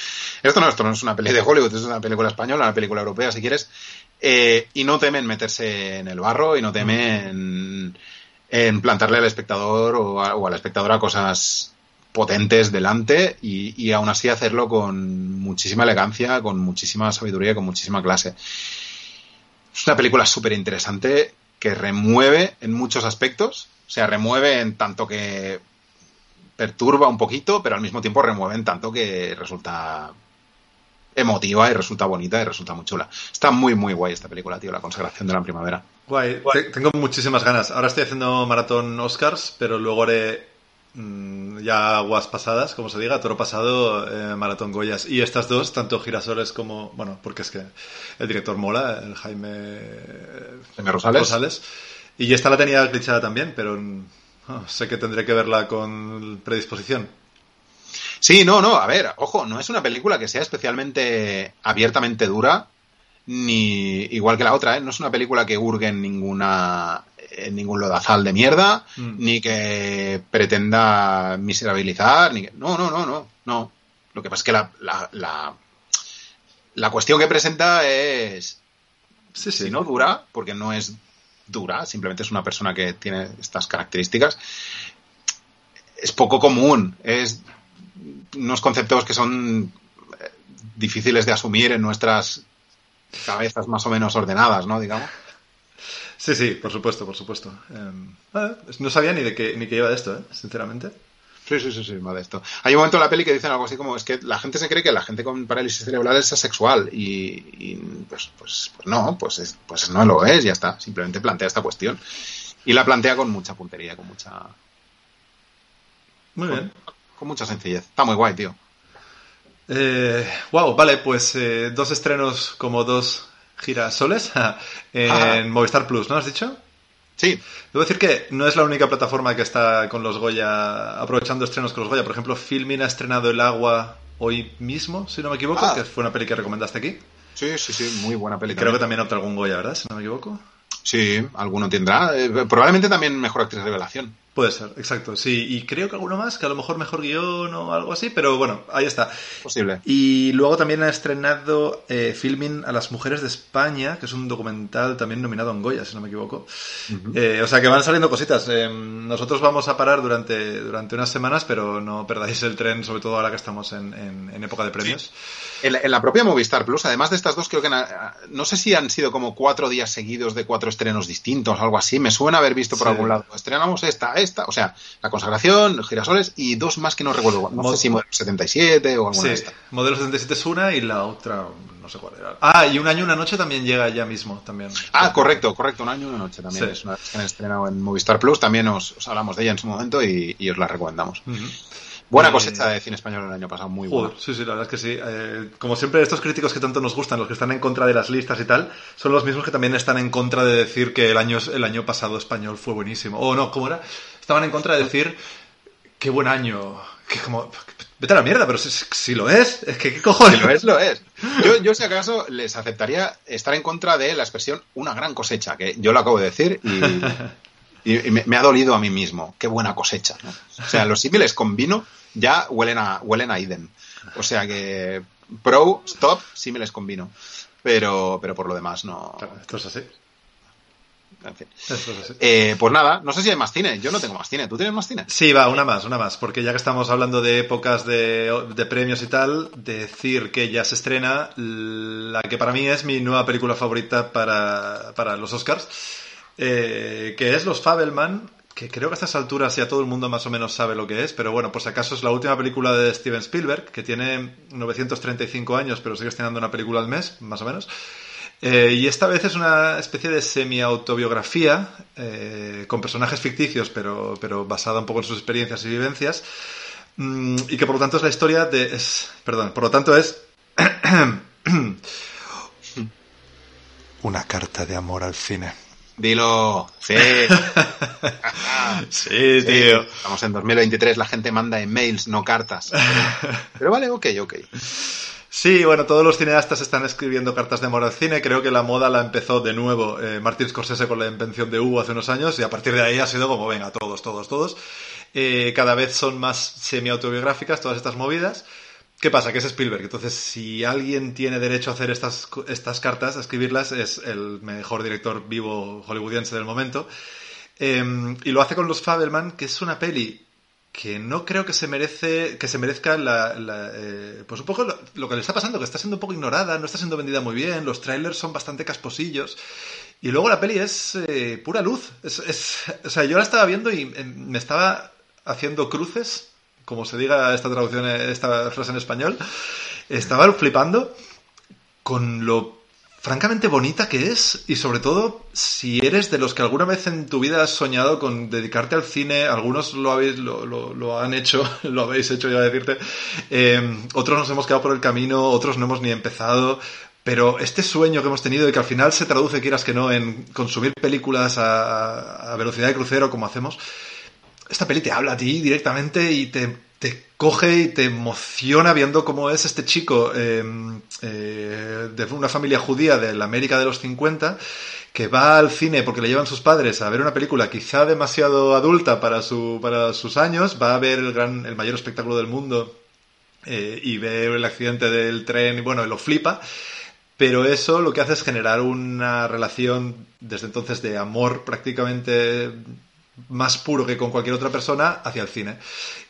Esto no, esto no es una peli de Hollywood, es una película española, una película europea, si quieres. Eh, y no temen meterse en el barro y no temen en plantarle al espectador o, a- la espectadora cosas potentes delante y, y aún así hacerlo con muchísima elegancia, con muchísima sabiduría con muchísima clase. Es una película súper interesante que remueve en muchos aspectos, o sea, remueve en tanto que perturba un poquito, pero al mismo tiempo remueve en tanto que resulta emotiva y resulta bonita y resulta muy chula. Está muy, muy guay esta película, tío, La consagración de la primavera. Guay. Te- Tengo muchísimas ganas. Ahora estoy haciendo maratón Oscars, pero luego haré mm, ya aguas pasadas, como se diga, toro pasado, eh, maratón Goyas. Y estas dos, tanto Girasoles como, bueno, porque es que el director mola, el Jaime, Jaime Rosales. Y esta la tenía clichada también, pero mm, oh, sé que tendré que verla con predisposición. Sí, no, no, a ver, ojo, no es una película que sea especialmente abiertamente dura, ni igual que la otra, ¿eh? No es una película que hurgue en ninguna en ningún lodazal de mierda, Mm. ni que pretenda miserabilizar, ni que... No, no, no, no, no. Lo que pasa es que la, la, la, la cuestión que presenta es Sí, sí. Si no dura, porque no es simplemente es una persona que tiene estas características, es poco común. Es unos conceptos que son eh, difíciles de asumir en nuestras cabezas más o menos ordenadas, ¿no? Digamos. Sí, sí, por supuesto, por supuesto. Em, ah, no sabía ni de qué, ni que iba de esto, ¿eh? sinceramente. Sí, sí, sí, sí, va de esto. Hay un momento en la peli que dicen algo así como es que la gente se cree que la gente con parálisis cerebral es asexual y, y pues, pues, pues no, pues, es- pues no lo es, ya está. Simplemente plantea esta cuestión. Y la plantea con mucha puntería, con mucha, Muy bien. con mucha sencillez. Está muy guay, tío. Eh, wow, vale, pues eh, dos estrenos como dos girasoles en. Movistar Plus, ¿no has dicho? Sí, Debo decir que no es la única plataforma que está con los Goya, aprovechando estrenos con los Goya. Por ejemplo, Filmin ha estrenado El Agua hoy mismo, si no me equivoco, Ah. que fue una peli que recomendaste aquí. sí, sí, sí, muy buena peli. Creo que también. también opta algún Goya, ¿verdad? Si no me equivoco. Sí, alguno tendrá. Eh, probablemente también mejor actriz revelación. Puede ser, exacto. Sí, y creo que alguno más, que a lo mejor mejor guion o algo así, pero bueno, ahí está. Posible. Y luego también ha estrenado eh, Filming a las mujeres de España, que es un documental también nominado en Goya, si no me equivoco. Eh, o sea que van saliendo cositas. Eh, nosotros vamos a parar durante, durante unas semanas, pero no perdáis el tren, sobre todo ahora que estamos en, en- en época de premios. En la, en la propia Movistar Plus, además de estas dos, creo que na- no sé si han sido como cuatro días seguidos de cuatro estrenos distintos, algo así. Me suena haber visto por Sí. algún lado. Estrenamos esta, esta, o sea, La Consagración, Girasoles y dos más que no recuerdo. No Mod- sé si Modelo 77 o alguna Sí, de estas. Modelo 77 es una y la otra no sé cuál era. Ah, y Un año, una noche también llega ya mismo. también. Ah, correcto, correcto. Un año y una noche también. Sí. Es una que han estrenado en Movistar Plus. También os, os hablamos de ella en su momento y, y os la recomendamos. Buena Eh, cosecha de cine español el año pasado, muy buena. Joder, sí, sí, la verdad es que sí. Eh, como siempre, estos críticos que tanto nos gustan, los que están en contra de las listas y tal, son los mismos que también están en contra de decir que el año, el año pasado español fue buenísimo. O no, ¿cómo era? Estaban en contra de decir qué buen año. Que como, vete a la mierda, pero si, si lo es, es que qué cojones. Si lo es, lo es. Yo, yo, si acaso, les aceptaría estar en contra de la expresión una gran cosecha, que yo lo acabo de decir y, y- y me, me ha dolido a mí mismo. Qué buena cosecha. ¿no? O sea, los símiles con vino ya huelen a, huelen a Eden. O sea que, pro, stop, símiles con vino. Pero, pero por lo demás, no. Claro, esto es así. En fin. Esto es así. Eh, pues nada, no sé si hay más cine. Yo no tengo más cine. ¿Tú tienes más cine? Sí, va, una más, una más, porque ya que estamos hablando de épocas de, de premios y tal, decir que ya se estrena la que para mí es mi nueva película favorita para, para los Oscars, eh, que es Los Fabelman, que creo que a estas alturas ya todo el mundo más o menos sabe lo que es, pero bueno, si acaso es la última película de Steven Spielberg, que tiene 935 años, pero sigue estrenando una película al mes, más o menos. Eh, y esta vez es una especie de semi-autobiografía eh, con personajes ficticios, pero, pero basada un poco en sus experiencias y vivencias. Mm, y que por lo tanto es la historia de. Es, perdón, por lo tanto es. una carta de amor al cine. Dilo. Sí. Sí, Sí, Estamos en 2023, la gente manda emails, no cartas. Pero, pero vale, ok, ok. Sí, bueno, todos los cineastas están escribiendo cartas de amor al cine. Creo que la moda la empezó de nuevo eh, Martin Scorsese con la invención de Hugo hace unos años y a partir de ahí ha sido como, venga, todos, todos, todos. Eh, cada vez son más semi-autobiográficas todas estas movidas. ¿Qué pasa? Que es Spielberg. Entonces, si alguien tiene derecho a hacer estas, estas cartas, a escribirlas, es el mejor director vivo hollywoodiense del momento. Eh, y lo hace con Los Fabelman, que es una peli que no creo que se merece que se merezca la, la, eh, pues un poco lo, lo, que le está pasando que está siendo un poco ignorada no está siendo vendida muy bien los trailers son bastante casposillos y luego la peli es eh, pura luz o sea yo la estaba viendo y eh, me estaba haciendo cruces como se diga esta traducción esta frase en español estaba flipando con lo francamente bonita que es y sobre todo si eres de los que alguna vez en tu vida has soñado con dedicarte al cine, algunos lo habéis lo, han hecho, lo habéis hecho ya decirte, eh, otros nos hemos quedado por el camino, otros no hemos ni empezado, pero este sueño que hemos tenido y que al final se traduce, quieras que no, en consumir películas a, a velocidad de crucero como hacemos, esta peli te habla a ti directamente y te, te coge y te emociona viendo cómo es este chico eh, eh, de una familia judía de la América de los 50 que va al cine porque le llevan sus padres a ver una película quizá demasiado adulta para, su, para sus años, va a ver el, gran, el mayor espectáculo del mundo eh, y ve el accidente del tren y bueno, lo flipa. pero eso lo que hace es generar una relación desde entonces de amor prácticamente más puro que con cualquier otra persona hacia el cine.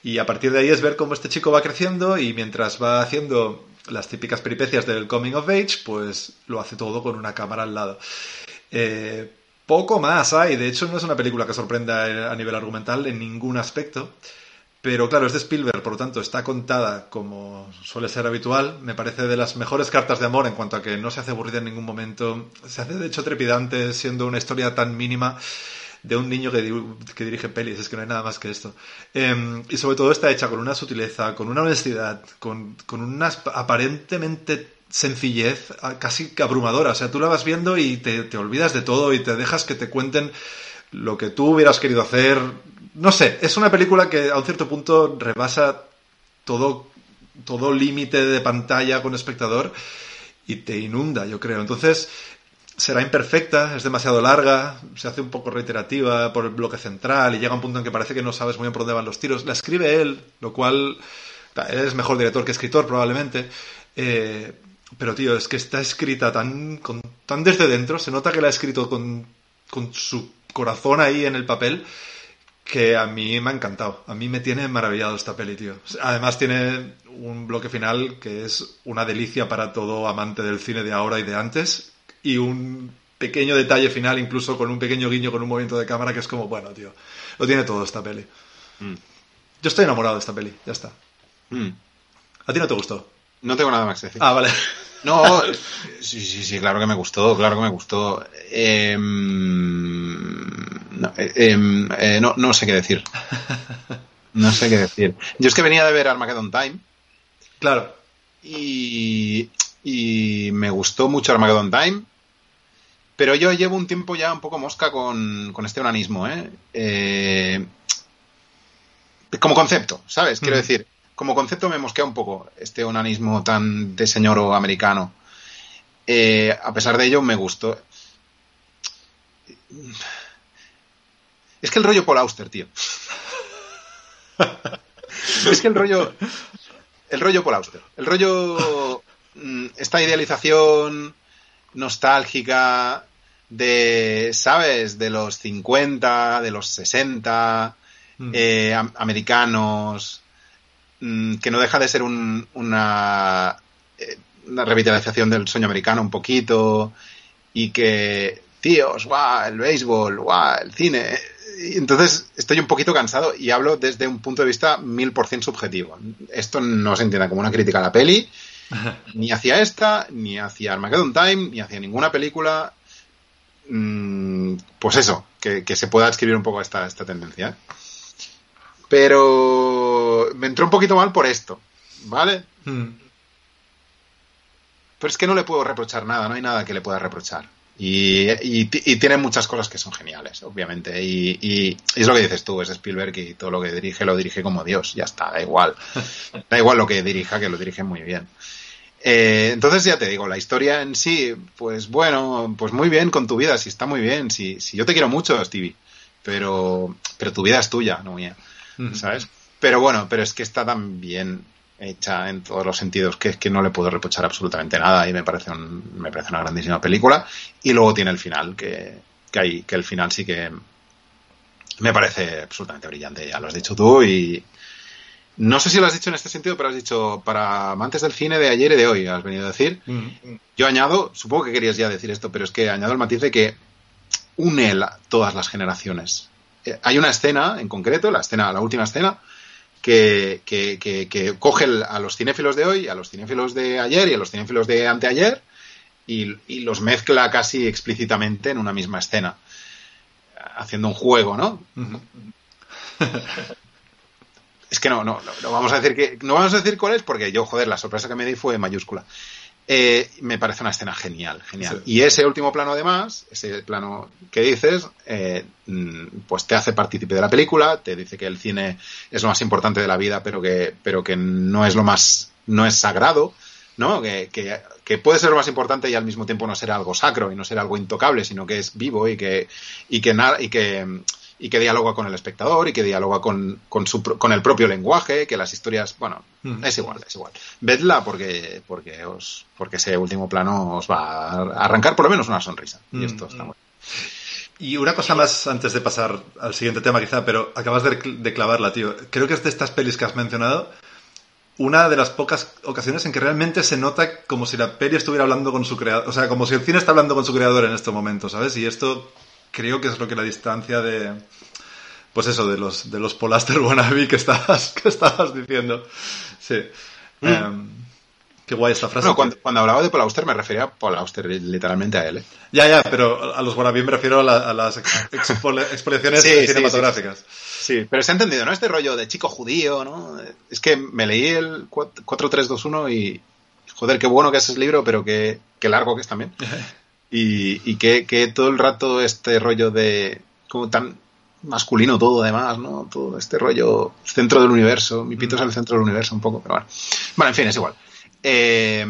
Y a partir de ahí es ver cómo este chico va creciendo y mientras va haciendo las típicas peripecias del coming of age, pues lo hace todo con una cámara al lado. Eh, poco más hay, de hecho no es una película que sorprenda a nivel argumental en ningún aspecto. Pero claro, es de Spielberg, por lo tanto está contada como suele ser habitual. Me parece de las mejores cartas de amor en cuanto a que no se hace aburrida en ningún momento. Se hace de hecho trepidante siendo una historia tan mínima de un niño que, dirige pelis, es que no hay nada más que esto. Em, y sobre todo está hecha con una sutileza, con una honestidad, con, con una aparentemente sencillez casi abrumadora. O sea, tú la vas viendo y te, te olvidas de todo y te dejas que te cuenten lo que tú hubieras querido hacer no sé, es una película que a un cierto punto rebasa todo, todo límite de pantalla con espectador y te inunda, yo creo. Entonces, será imperfecta, es demasiado larga, se hace un poco reiterativa por el bloque central y llega un punto en que parece que no sabes muy bien por dónde van los tiros. La escribe él, lo cual es mejor director que escritor probablemente. Eh, pero tío, es que está escrita tan, tan desde dentro, se nota que la ha escrito con, con su corazón ahí en el papel que a mí me ha encantado. A mí me tiene maravillado esta peli, tío. Además tiene un bloque final que es una delicia para todo amante del cine de ahora y de antes. Y un pequeño detalle final, incluso con un pequeño guiño con un movimiento de cámara que es como, bueno, tío, lo tiene todo esta peli. Mm. Yo estoy enamorado de esta peli, ya está. Mm. ¿A ti no te gustó? No tengo nada más que decir. Ah, vale. No, sí, sí, sí, claro que me gustó, claro que me gustó. Eh, no, eh, em, eh, no, no, sé qué decir. No sé qué decir. Yo es que venía de ver Armageddon Time. Claro. Y, y me gustó mucho Armageddon Time. Pero yo llevo un tiempo ya un poco mosca con, con este onanismo, ¿eh? ¿eh? como concepto, ¿sabes? Quiero decir, como concepto me mosquea un poco este onanismo tan de señor americano. a pesar de ello, me gustó. Es que el rollo Paul Auster, tío. es que el rollo. El rollo Paul Auster. El rollo. Mm, esta idealización nostálgica de, ¿sabes? De los 50, de los 60, mm. eh, americanos, mm, que no deja de ser una, eh, una revitalización del sueño americano un poquito, y que, tíos, guau, el béisbol, guau, el cine, entonces estoy un poquito cansado y hablo desde un punto de vista mil por cien subjetivo. Esto no se entienda como una crítica a la peli, ni hacia esta, ni hacia Armageddon Time, ni hacia ninguna película. Mm, pues eso, que, se pueda escribir un poco esta, esta tendencia. Pero me entró un poquito mal por esto, ¿vale? Hmm. Pero es que no le puedo reprochar nada, no hay nada que le pueda reprochar. Y, tiene muchas cosas que son geniales, obviamente. Y, es lo que dices tú, es Spielberg y todo lo que dirige lo dirige como Dios, ya está, da igual. Da igual lo que dirija, que lo dirige muy bien. Eh, entonces ya te digo, la historia en sí, pues bueno, pues muy bien con tu vida, si está muy bien, si, si yo te quiero mucho, Stevie, pero, pero tu vida es tuya, no mía, ¿sabes? Pero bueno, pero es que está tan bien hecha en todos los sentidos que es que no le puedo reprochar absolutamente nada y me parece, un, me parece una grandísima película. Y luego tiene el final, que, que, hay, que el final sí que me parece absolutamente brillante, ya lo has dicho tú y no sé si lo has dicho en este sentido, pero has dicho para amantes del cine de ayer y de hoy, has venido a decir. Mm. Yo añado, supongo que querías ya decir esto, pero es que añado el matiz de que une todas las generaciones. Eh, hay una escena en concreto, la escena, la última escena, que, que, coge a los cinéfilos de hoy, a los cinéfilos de ayer y a los cinéfilos de anteayer y, los mezcla casi explícitamente en una misma escena, haciendo un juego, ¿no? es que no, no, no, vamos a decir que no vamos a decir cuál es porque yo, joder, la sorpresa que me di fue mayúscula. Eh, me parece una escena genial, genial. Y ese último plano, además, ese plano que dices, eh, mm, pues te hace partícipe de la película, te dice que el cine es lo más importante de la vida, pero que, pero que no es lo más, no es sagrado, ¿no? Que, que, puede ser lo más importante y al mismo tiempo no ser algo sacro y no ser algo intocable, sino que es vivo y que, y que nada, y que, y que dialoga con el espectador y que dialoga con, con, su, pro- con el propio lenguaje, que las historias, bueno, Mm. es igual, es igual. Vedla porque, porque, os, porque ese último plano os va a arrancar por lo menos una sonrisa. Y esto está muy Y una cosa más antes de pasar al siguiente tema, quizá, pero acabas de, de clavarla, tío. Creo que es de estas pelis que has mencionado una de las pocas ocasiones en que realmente se nota como si la peli estuviera hablando con su creador. O sea, como si el cine está hablando con su creador en este momento, ¿sabes? Y esto creo que es lo que la distancia de. Pues eso, de los, de los Polaster wannabe que estabas, que estabas diciendo. Sí. Em, qué guay esta frase. Mm. Bueno, cuando, cuando hablaba de Paul Auster me refería a Paul Auster literalmente a él. ¿eh? Ya, ya, pero a los wannabe me refiero a, la- a las exposiciones Sí, sí, cinematográficas. Sí, pero se ha entendido, ¿no? Este rollo de chico judío, ¿no? Es que me leí el 4- 4321 y. Joder, qué bueno que es ese libro, pero qué, qué largo que es también. Y, y que, que todo el rato este rollo de. como tan masculino todo, además, ¿no? Todo este rollo centro del universo. Mi pito es el centro del universo, un poco, pero bueno. Bueno, en fin, es igual. Eh,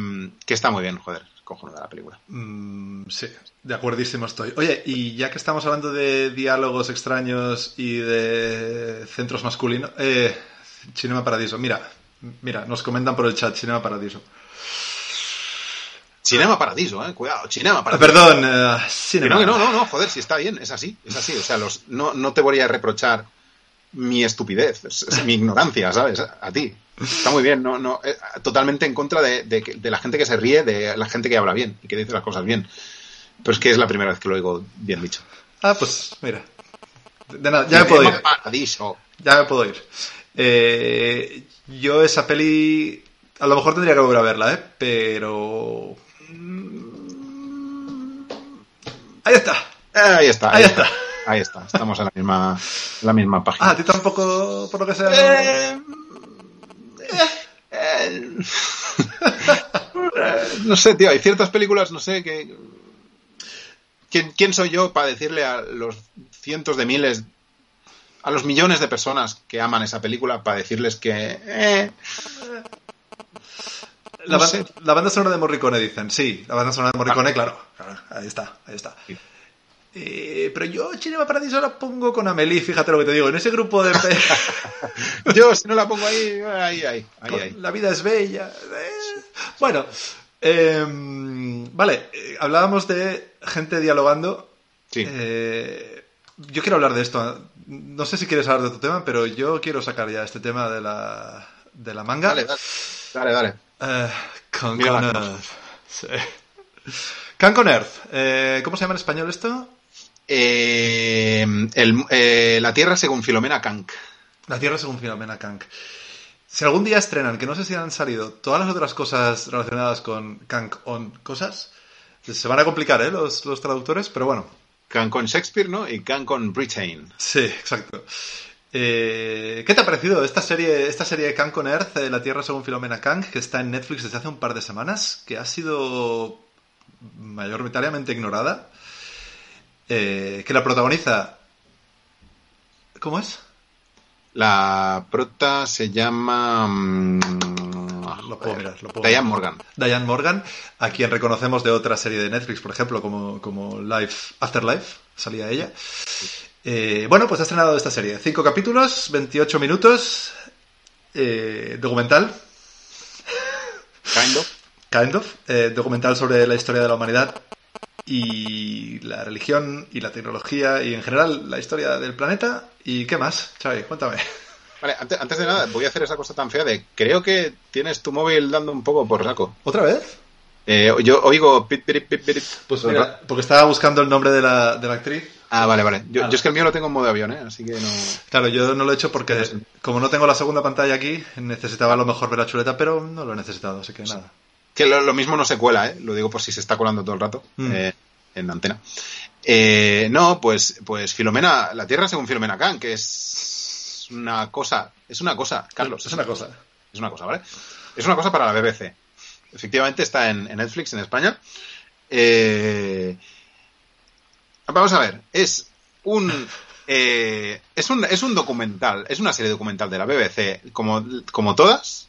que está muy bien, joder, cojonuda la película. Mm, sí, de acuerdísimo estoy. Oye, y ya que estamos hablando de diálogos extraños y de centros masculinos, eh, Cinema Paradiso, mira, mira, nos comentan por el chat Cinema Paradiso. Cinema Paradiso, ¿eh? Cuidado, Cinema Ah, Paradiso. perdón, eh, Que no, que no, no, no, joder, si está bien, es así, es así. O sea, los, no, no te voy a reprochar mi estupidez, es- es mi ignorancia, ¿sabes? A ti. Está muy bien, no, no, eh, totalmente en contra de, de que- de la gente que se ríe, de la gente que habla bien y que dice las cosas bien. Pero es que es la primera vez que lo oigo bien dicho. Ah, pues mira. De nada, ya me puedo ir. Cinema Paradiso. Ya me puedo ir. Eh, yo esa peli... A lo mejor tendría que volver a verla, ¿eh? Pero... Ahí está. Ahí está, Ahí está. Ahí está, estamos en la misma, en la misma Ah, página. a ti tampoco, por lo que sea... Eh, eh, eh, no sé, tío, hay ciertas películas, no sé, que... ¿Quién, quién soy yo para decirle a los cientos de miles, a los millones de personas que aman esa película, para decirles que... eh, La, No banda sonora de Morricone, dicen. Sí, la banda sonora de Morricone, claro. Claro, Ahí está, ahí está. Eh, pero yo Cinema Paradiso la pongo con Amelie, fíjate lo que te digo. En ese grupo de... yo, si no la pongo ahí, ahí, ahí, ahí. La vida es bella. eh. Bueno, em, vale, eh, hablábamos de gente dialogando. Sí. Eh, yo quiero hablar de esto. No sé si quieres hablar de tu tema, pero yo quiero sacar ya este tema de la, de la manga. Dale, dale, dale, dale. Eh, Can Mira con las Earth. Sí. Can con Earth. Eh, ¿Cómo se llama en español esto? Eh, el- eh, la Tierra según Filomena Kank. La Tierra según Filomena Kank. Si algún día estrenan, que no sé si han salido todas las otras cosas relacionadas con Kank on cosas, se van a complicar, ¿eh? Los, los traductores, pero bueno. Kank con Shakespeare, ¿no? Y Kank con Britain. Sí, exacto. Eh, ¿Qué te ha parecido esta serie, esta serie de Kank on Earth, eh, La Tierra según Filomena Kank, que está en Netflix desde hace un par de semanas, que ha sido mayoritariamente ignorada, eh, que la protagoniza... ¿Cómo es? La prota se llama. mm, Lo puedo mirar, lo puedo Diane mirar. Morgan. Diane Morgan, a quien reconocemos de otra serie de Netflix, por ejemplo, como, como Life Afterlife, salía ella. Eh, bueno, pues ha estrenado esta serie. Cinco capítulos, 28 minutos, eh, documental, Kind of. kind of, eh, documental sobre la historia de la humanidad y la religión y la tecnología y en general la historia del planeta. ¿Y qué más? Xavi, cuéntame. Vale, antes, antes de nada, voy a hacer esa cosa tan fea de. Creo que tienes tu móvil dando un poco por saco. ¿Otra vez? Eh, yo oigo. pit, pit, pit, Pues mira, porque estaba buscando el nombre de la, de la actriz. Ah, vale, vale. Yo, yo es que el mío lo tengo en modo avión, ¿eh? Así que no. Claro, yo no lo he hecho porque como no tengo la segunda pantalla aquí, necesitaba a lo mejor ver la chuleta, pero no lo he necesitado, así que nada. Que lo, lo mismo no se cuela, ¿eh? Lo digo por si se está colando todo el rato Mm. eh, en la antena. Eh, no, pues, pues Filomena, la Tierra según Filomena Khan, que es una cosa, es una cosa, Carlos, Es una cosa. es una cosa, ¿vale? Es una cosa para la BBC. Efectivamente está en, en Netflix en España. Eh, vamos a ver, es un eh, es un es un documental, es una serie documental de la BBC como como todas,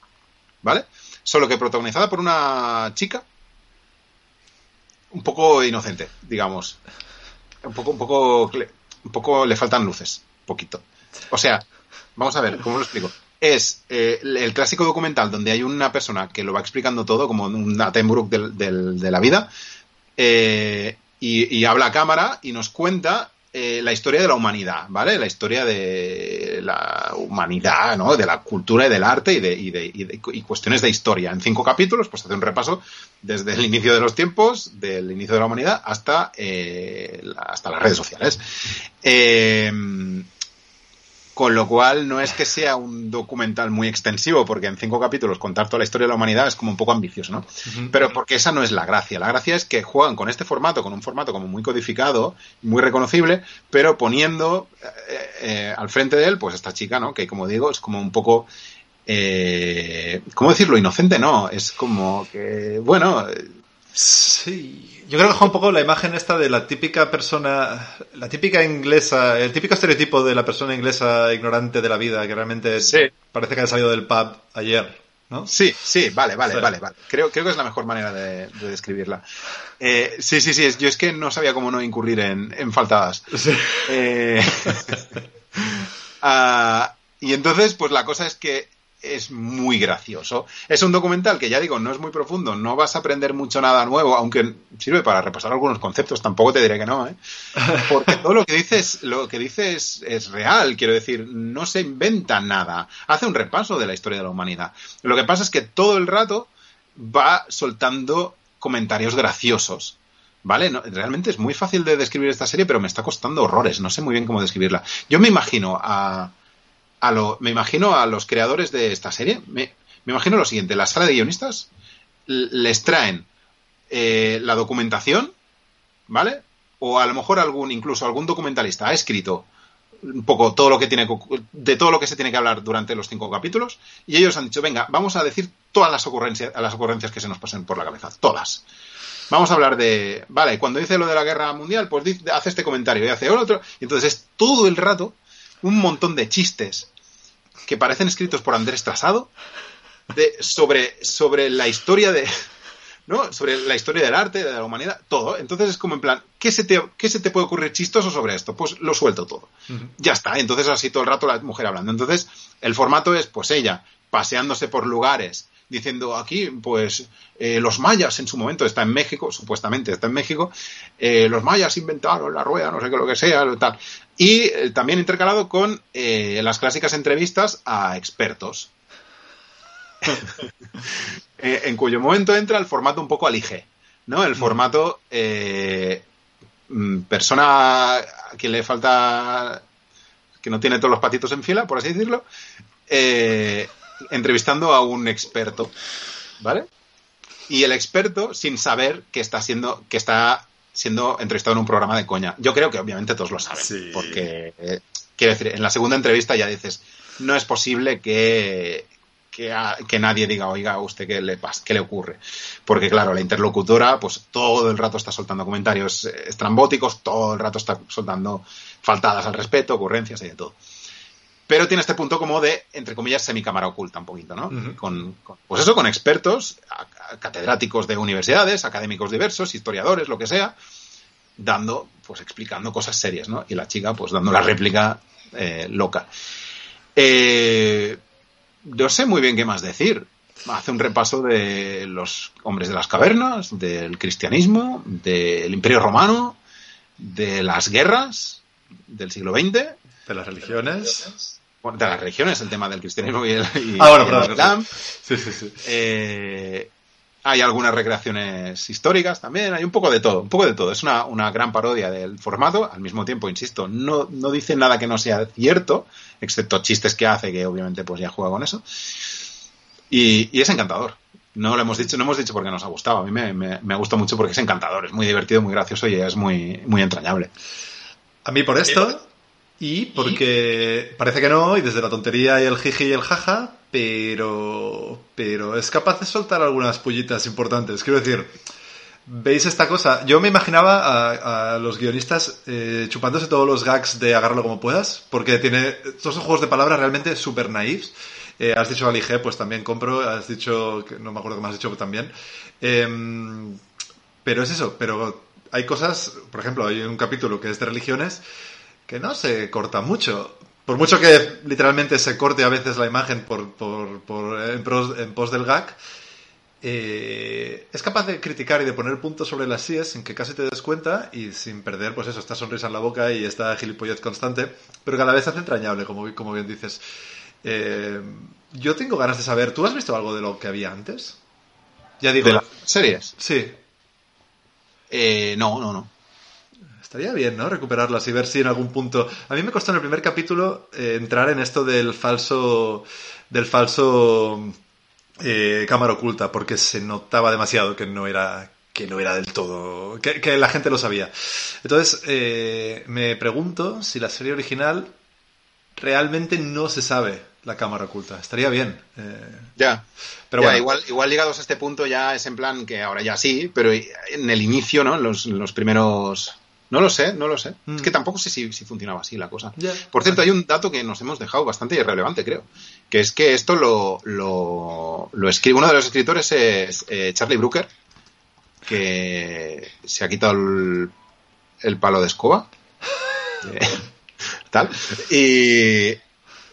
¿vale? Solo que protagonizada por una chica un poco inocente, digamos. Un poco un poco un poco le faltan luces. poquito. O sea, vamos a ver, ¿cómo lo explico? Es eh, el clásico documental donde hay una persona que lo va explicando todo, como un Attenborough del, de la vida, eh, y, habla a cámara y nos cuenta eh, la historia de la humanidad, ¿vale? La historia de la humanidad, ¿no? De la cultura y del arte y de, y de, y de y cuestiones de historia. En cinco capítulos, pues hace un repaso desde el inicio de los tiempos, del inicio de la humanidad, hasta, eh, hasta las redes sociales. Eh, con lo cual, no es que sea un documental muy extensivo, porque en cinco capítulos contar toda la historia de la humanidad es como un poco ambicioso, ¿no? Uh -huh. Pero porque esa no es la gracia. La gracia es que juegan con este formato, con un formato como muy codificado, muy reconocible, pero poniendo eh, eh, al frente de él, pues esta chica, ¿no? Que como digo, es como un poco. Eh, ¿Cómo decirlo? Inocente, no. Es como que, bueno. Sí, yo creo que deja un poco la imagen esta de la típica persona, la típica inglesa, el típico estereotipo de la persona inglesa ignorante de la vida, que realmente sí. parece que ha salido del pub ayer, ¿no? Sí, sí, vale, vale, sí. vale, vale. Creo, creo que es la mejor manera de, de describirla. Eh, sí, sí, sí, yo es que no sabía cómo no incurrir en, en faltadas. Sí. Eh, uh, y entonces, pues la cosa es que es muy gracioso. Es un documental que ya digo, no es muy profundo, no vas a aprender mucho nada nuevo, aunque sirve para repasar algunos conceptos, tampoco te diré que no, ¿eh? Porque todo lo que dices, lo que dices es real, quiero decir, no se inventa nada. Hace un repaso de la historia de la humanidad. Lo que pasa es que todo el rato va soltando comentarios graciosos. ¿Vale? Realmente es muy fácil de describir esta serie, pero me está costando horrores. No sé muy bien cómo describirla. Yo me imagino a, a lo, me imagino a los creadores de esta serie, me, me imagino lo siguiente, la sala de guionistas les traen eh, la documentación, ¿vale? O a lo mejor algún, incluso algún documentalista ha escrito un poco todo lo que tiene de todo lo que se tiene que hablar durante los cinco capítulos y ellos han dicho venga vamos a decir todas las ocurrencias las ocurrencias que se nos pasen por la cabeza todas vamos a hablar de vale cuando dice lo de la guerra mundial pues dice, hace este comentario y hace otro entonces es todo el rato un montón de chistes que parecen escritos por Andrés Trasado de, sobre, sobre la historia de. ¿no? Sobre la historia del arte, de la humanidad, todo. Entonces es como en plan, ¿qué se te, qué se te puede ocurrir chistoso sobre esto? Pues lo suelto todo. Uh -huh. Ya está. Entonces así todo el rato la mujer hablando. Entonces el formato es, pues ella, paseándose por lugares, diciendo aquí, pues eh, los mayas en su momento está en México, supuestamente está en México, eh, los mayas inventaron la rueda, no sé qué lo que sea, tal. Y eh, también intercalado con eh, las clásicas entrevistas a expertos. Eh, en cuyo momento entra el formato un poco alige, ¿no? El formato mm, persona a quien le falta que no tiene todos los patitos en fila, por así decirlo, entrevistando a un experto, ¿vale? Y el experto sin saber que está siendo que está siendo entrevistado en un programa de coña. Yo creo que obviamente todos lo saben, sí. porque eh, quiero decir, en la segunda entrevista ya dices, no es posible que que, a, que nadie diga, oiga, ¿a usted qué le pasa? ¿Qué le ocurre? Porque, claro, la interlocutora, pues todo el rato está soltando comentarios estrambóticos, todo el rato está soltando faltadas al respeto, ocurrencias y de todo pero tiene este punto como de, entre comillas, semicámara oculta un poquito, ¿no? Uh -huh. con, con, pues eso, con expertos, a, a catedráticos de universidades, académicos diversos, historiadores, lo que sea, dando, pues explicando cosas serias, ¿no? Y la chica, pues dando la réplica eh, loca. Eh, no sé muy bien qué más decir. Hace un repaso de los hombres de las cavernas, del cristianismo, del imperio romano, de las guerras del siglo XX. De las religiones. Bueno, de las religiones, el tema del cristianismo y el, y, ah, bueno, y perdón, el islam. Sí, sí, sí. Eh, hay algunas recreaciones históricas también, hay un poco de todo, un poco de todo. Es una, una gran parodia del formato, al mismo tiempo, insisto, no, no dice nada que no sea cierto, excepto chistes que hace, que obviamente pues ya juega con eso. Y, y es encantador. No lo hemos dicho, no hemos dicho porque nos ha gustado. A mí me, me, me gusta mucho porque es encantador, es muy divertido, muy gracioso y es muy, muy entrañable. A mí por esto, y porque parece que no, y desde la tontería y el jiji y el jaja, pero, pero es capaz de soltar algunas pullitas importantes. Quiero decir, ¿veis esta cosa? Yo me imaginaba a, a los guionistas eh, chupándose todos los gags de agarrarlo como puedas, porque tiene todos esos juegos de palabras realmente súper naifs. Eh, has dicho Alige, pues también compro. Has dicho, que no me acuerdo qué me has dicho también. Eh, pero es eso, pero hay cosas, por ejemplo, hay un capítulo que es de religiones que no se corta mucho. Por mucho que literalmente se corte a veces la imagen por, por, por en, pros, en pos del gag, eh, es capaz de criticar y de poner puntos sobre las sillas sin que casi te des cuenta y sin perder, pues eso, esta sonrisa en la boca y esta gilipollez constante, pero que a la vez hace entrañable, como, como bien dices. Eh, yo tengo ganas de saber, ¿tú has visto algo de lo que había antes? Ya digo. ¿De las series? Sí. Eh, no, no, no. Estaría bien, ¿no? Recuperarlas y ver si en algún punto. A mí me costó en el primer capítulo eh, entrar en esto del falso. del falso. Eh, cámara oculta, porque se notaba demasiado que no era. que no era del todo. que, que la gente lo sabía. Entonces, eh, me pregunto si la serie original realmente no se sabe la cámara oculta. Estaría bien. Eh, Ya. Pero Ya, bueno. igual, igual llegados a este punto ya es en plan que ahora ya sí, pero en el inicio, ¿no? Los, en los primeros... No lo sé, no lo sé. Mm. Es que tampoco sé si, si funcionaba así la cosa. Por cierto, hay un dato que nos hemos dejado bastante irrelevante, creo. Que es que esto lo, lo, lo escribe... Uno de los escritores es eh, Charlie Brooker, que se ha quitado el, el palo de escoba. Eh, tal. Y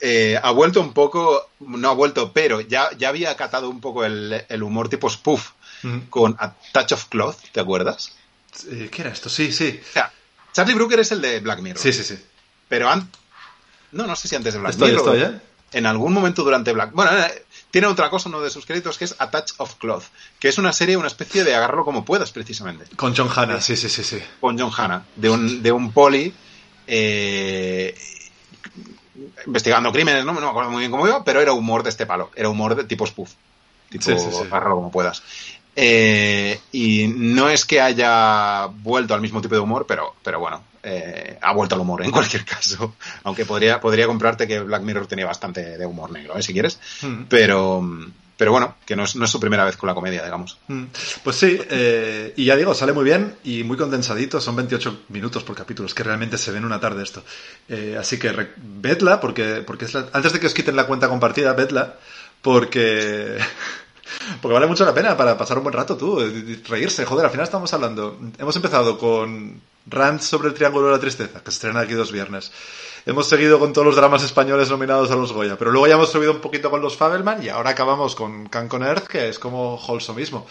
eh, ha vuelto un poco, no ha vuelto, pero ya, ya había acatado un poco el, el humor tipo spoof Mm. con A Touch of Cloth, ¿te acuerdas? Eh, ¿Qué era esto? Sí, sí. O sea, Charlie Brooker es el de Black Mirror. Sí, sí, sí. Pero antes... No, no sé si antes de Black Estoy, Mirror. estoy, ¿eh? En algún momento durante Black... Bueno, eh, tiene otra cosa, uno de sus créditos, que es A Touch of Cloth, que es una serie, una especie de agarrarlo como puedas, precisamente. Con John Hanna, sí, sí, sí, sí. con John Hanna, de un, de un poli eh, investigando crímenes, ¿no? no me acuerdo muy bien cómo iba, pero era humor de este palo, era humor de tipo spoof, tipo Sí, sí, sí. como puedas. Eh, y no es que haya vuelto al mismo tipo de humor, pero, pero bueno, eh, ha vuelto al humor en cualquier caso. Aunque podría, podría comprarte que Black Mirror tenía bastante de humor negro, ¿eh? si quieres. Mm. Pero, pero bueno, que no es, no es su primera vez con la comedia, digamos. Mm. Pues sí, eh, y ya digo, sale muy bien y muy condensadito, son 28 minutos por capítulo, es que realmente se ve en una tarde esto. Así que vedla, porque, porque es la- antes de que os quiten la cuenta compartida, vedla, porque, porque vale mucho la pena para pasar un buen rato tú, reírse, joder, al final estamos hablando, hemos empezado con Rant sobre el Triángulo de la Tristeza, que se estrena aquí dos viernes. Hemos seguido con todos los dramas españoles nominados a los Goya, pero luego ya hemos subido un poquito con los Fabelman y ahora acabamos con Can con Earth, que es como Holso mismo.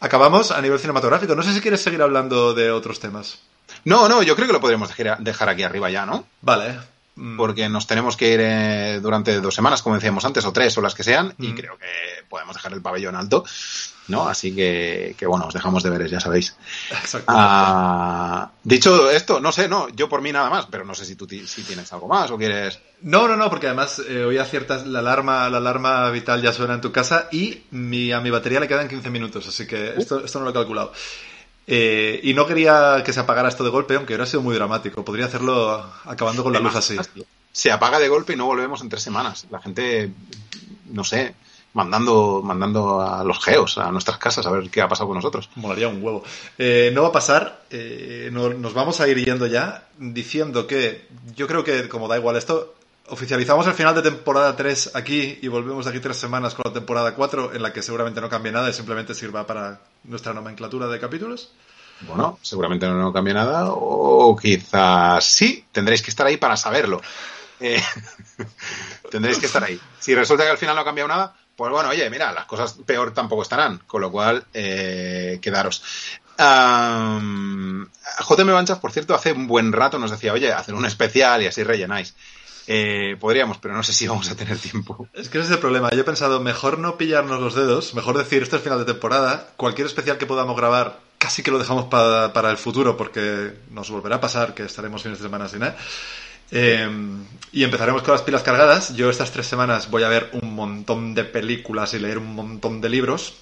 Acabamos a nivel cinematográfico. No sé si quieres seguir hablando de otros temas. No, no, yo creo que lo podríamos dejar aquí arriba ya, ¿no? Vale. Mm, porque nos tenemos que ir eh, durante dos semanas, como decíamos antes, o tres, o las que sean, y Mm. creo que podemos dejar el pabellón alto, ¿no? Así que, que bueno, os dejamos deberes, ya sabéis. Exacto. Ah, dicho esto, no sé, no, yo por mí nada más, pero no sé si tú si tienes algo más o quieres... No, no, no, porque además eh, hoy aciertas la alarma, la alarma vital ya suena en tu casa y mi, a mi batería le quedan 15 minutos, así que esto, esto no lo he calculado. Eh, y no quería que se apagara esto de golpe, aunque hubiera sido muy dramático. Podría hacerlo acabando con la luz así. Se apaga de golpe y no volvemos en tres semanas. La gente, no sé, mandando, mandando a los geos a nuestras casas a ver qué ha pasado con nosotros. Molaría un huevo. Eh, no va a pasar. eh, no- nos vamos a ir yendo ya diciendo que yo creo que, como da igual esto, oficializamos el final de temporada 3 aquí y volvemos aquí tres semanas con la temporada 4 en la que seguramente no cambie nada y simplemente sirva para nuestra nomenclatura de capítulos. Bueno, seguramente no cambia nada, o quizás sí, tendréis que estar ahí para saberlo. Eh, tendréis que estar ahí. Si resulta que al final no ha cambiado nada, pues bueno, oye, mira, las cosas peor tampoco estarán, con lo cual, eh, quedaros. Am, JM Banchas, por cierto, hace un buen rato nos decía, oye, hacer un especial y así rellenáis. Eh, podríamos, pero no sé si vamos a tener tiempo. Es que ese es el problema. Yo he pensado, mejor no pillarnos los dedos, mejor decir, esto es final de temporada, cualquier especial que podamos grabar, casi que lo dejamos para, para el futuro, porque nos volverá a pasar que estaremos fines de semana sin él. Eh, y empezaremos con las pilas cargadas. Yo estas tres semanas voy a ver un montón de películas y leer un montón de libros.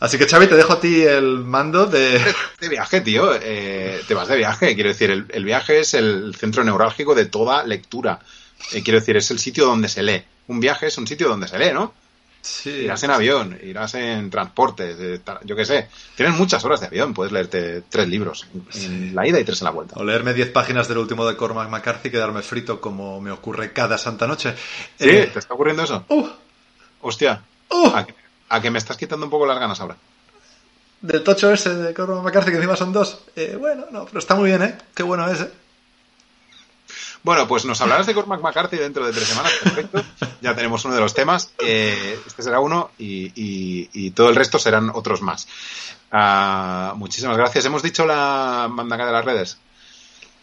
Así que Xavi, te dejo a ti el mando de... De viaje, tío. eh, te vas de viaje. Quiero decir, el, el viaje es el centro neurálgico de toda lectura. Eh, quiero decir, es el sitio donde se lee. Un viaje es un sitio donde se lee, ¿no? Sí. Irás en avión, irás en transporte, de tal- yo qué sé. Tienes muchas horas de avión, puedes leerte tres libros en la ida y tres en la vuelta. O leerme 10 páginas del último de Cormac McCarthy y quedarme frito como me ocurre cada santa noche. ¿Sí? Eh, ¿Te está ocurriendo eso? uh, Hostia. uh, ¿A que, a que me estás quitando un poco las ganas ahora? del tocho ese de Cormac McCarthy, que encima son dos. Eh, bueno, no, pero está muy bien, ¿eh? Qué bueno es, ¿eh? Bueno, pues nos hablarás de Cormac McCarthy dentro de tres semanas, perfecto. Ya tenemos uno de los temas. Eh, este será uno y, y- y todo el resto serán otros más. Ah, muchísimas gracias. ¿Hemos dicho la mandanga de las redes?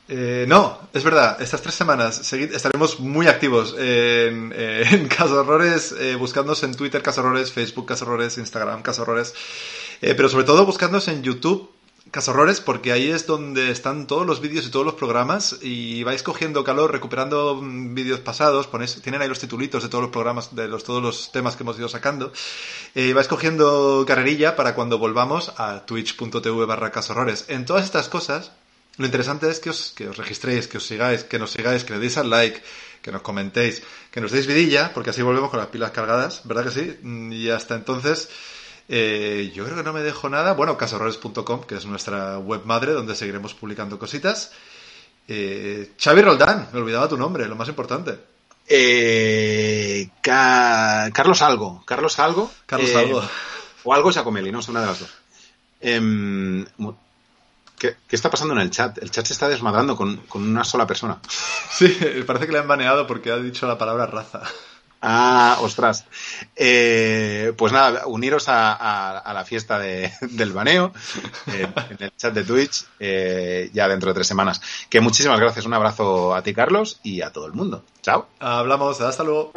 Eh, no, es verdad. Estas tres semanas segui- estaremos muy activos en, eh, en Caso Horrores, eh, buscándonos en Twitter Caso Horrores, Facebook Caso Horrores, Instagram Caso Horrores, eh, pero sobre todo buscándonos en YouTube Caso Horrores, porque ahí es donde están todos los vídeos y todos los programas y vais cogiendo calor, recuperando mm, vídeos pasados, ponéis, tienen ahí los titulitos de todos los programas, de los, todos los temas que hemos ido sacando, eh, vais cogiendo carrerilla para cuando volvamos a twitch.tv barra Caso Horrores. En todas estas cosas, lo interesante es que os, que os registréis, que os sigáis, que nos sigáis, que le deis al like, que nos comentéis, que nos deis vidilla, porque así volvemos con las pilas cargadas, ¿verdad que sí? Mm, Y hasta entonces, eh, yo creo que no me dejo nada. Bueno, casorrores.com, que es nuestra web madre, donde seguiremos publicando cositas. Eh, Xavi Roldán, me olvidaba tu nombre, lo más importante. Eh, Ca- Carlos Algo. Carlos Algo. Carlos eh, Algo. O Algo Giacomelli, no sé, una de las dos. ¿Qué, qué está pasando en el chat? El chat se está desmadrando con, con una sola persona. Sí, parece que le han baneado porque ha dicho la palabra raza. Ah, ostras. Eh, pues nada, uniros a, a- a la fiesta de- del baneo eh, en el chat de Twitch eh, ya dentro de tres semanas. Que muchísimas gracias, un abrazo a ti, Carlos, y a todo el mundo. Chao. Hablamos, hasta luego.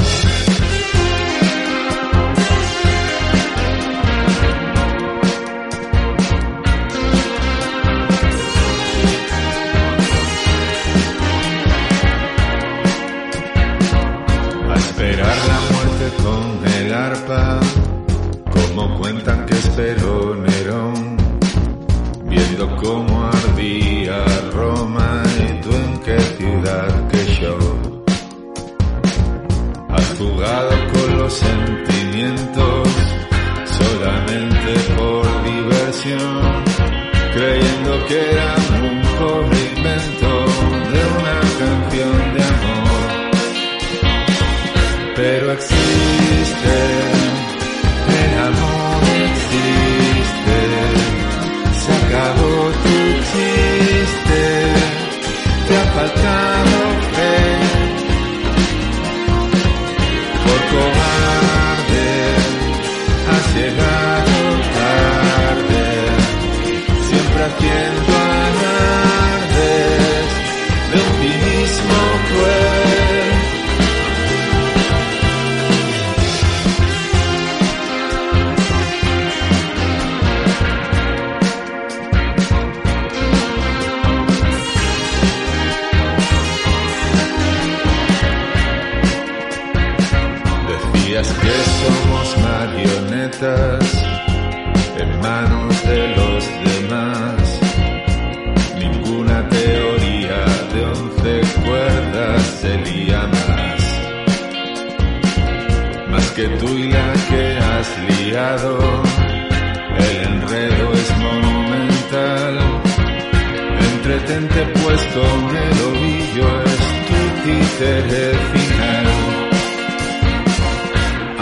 Entretente pues con el ovillo, es tu títere final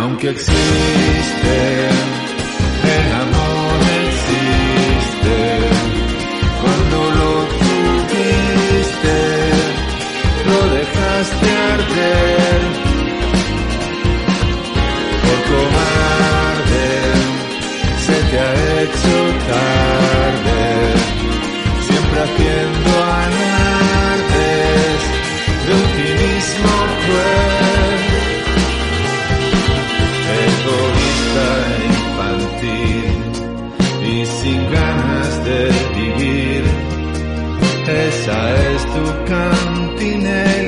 aunque existe, el amor existe. Cuando lo tuviste, lo dejaste arder. Por cobarde, se te ha hecho tarde, siempre haciendo Esa es tu cantinela,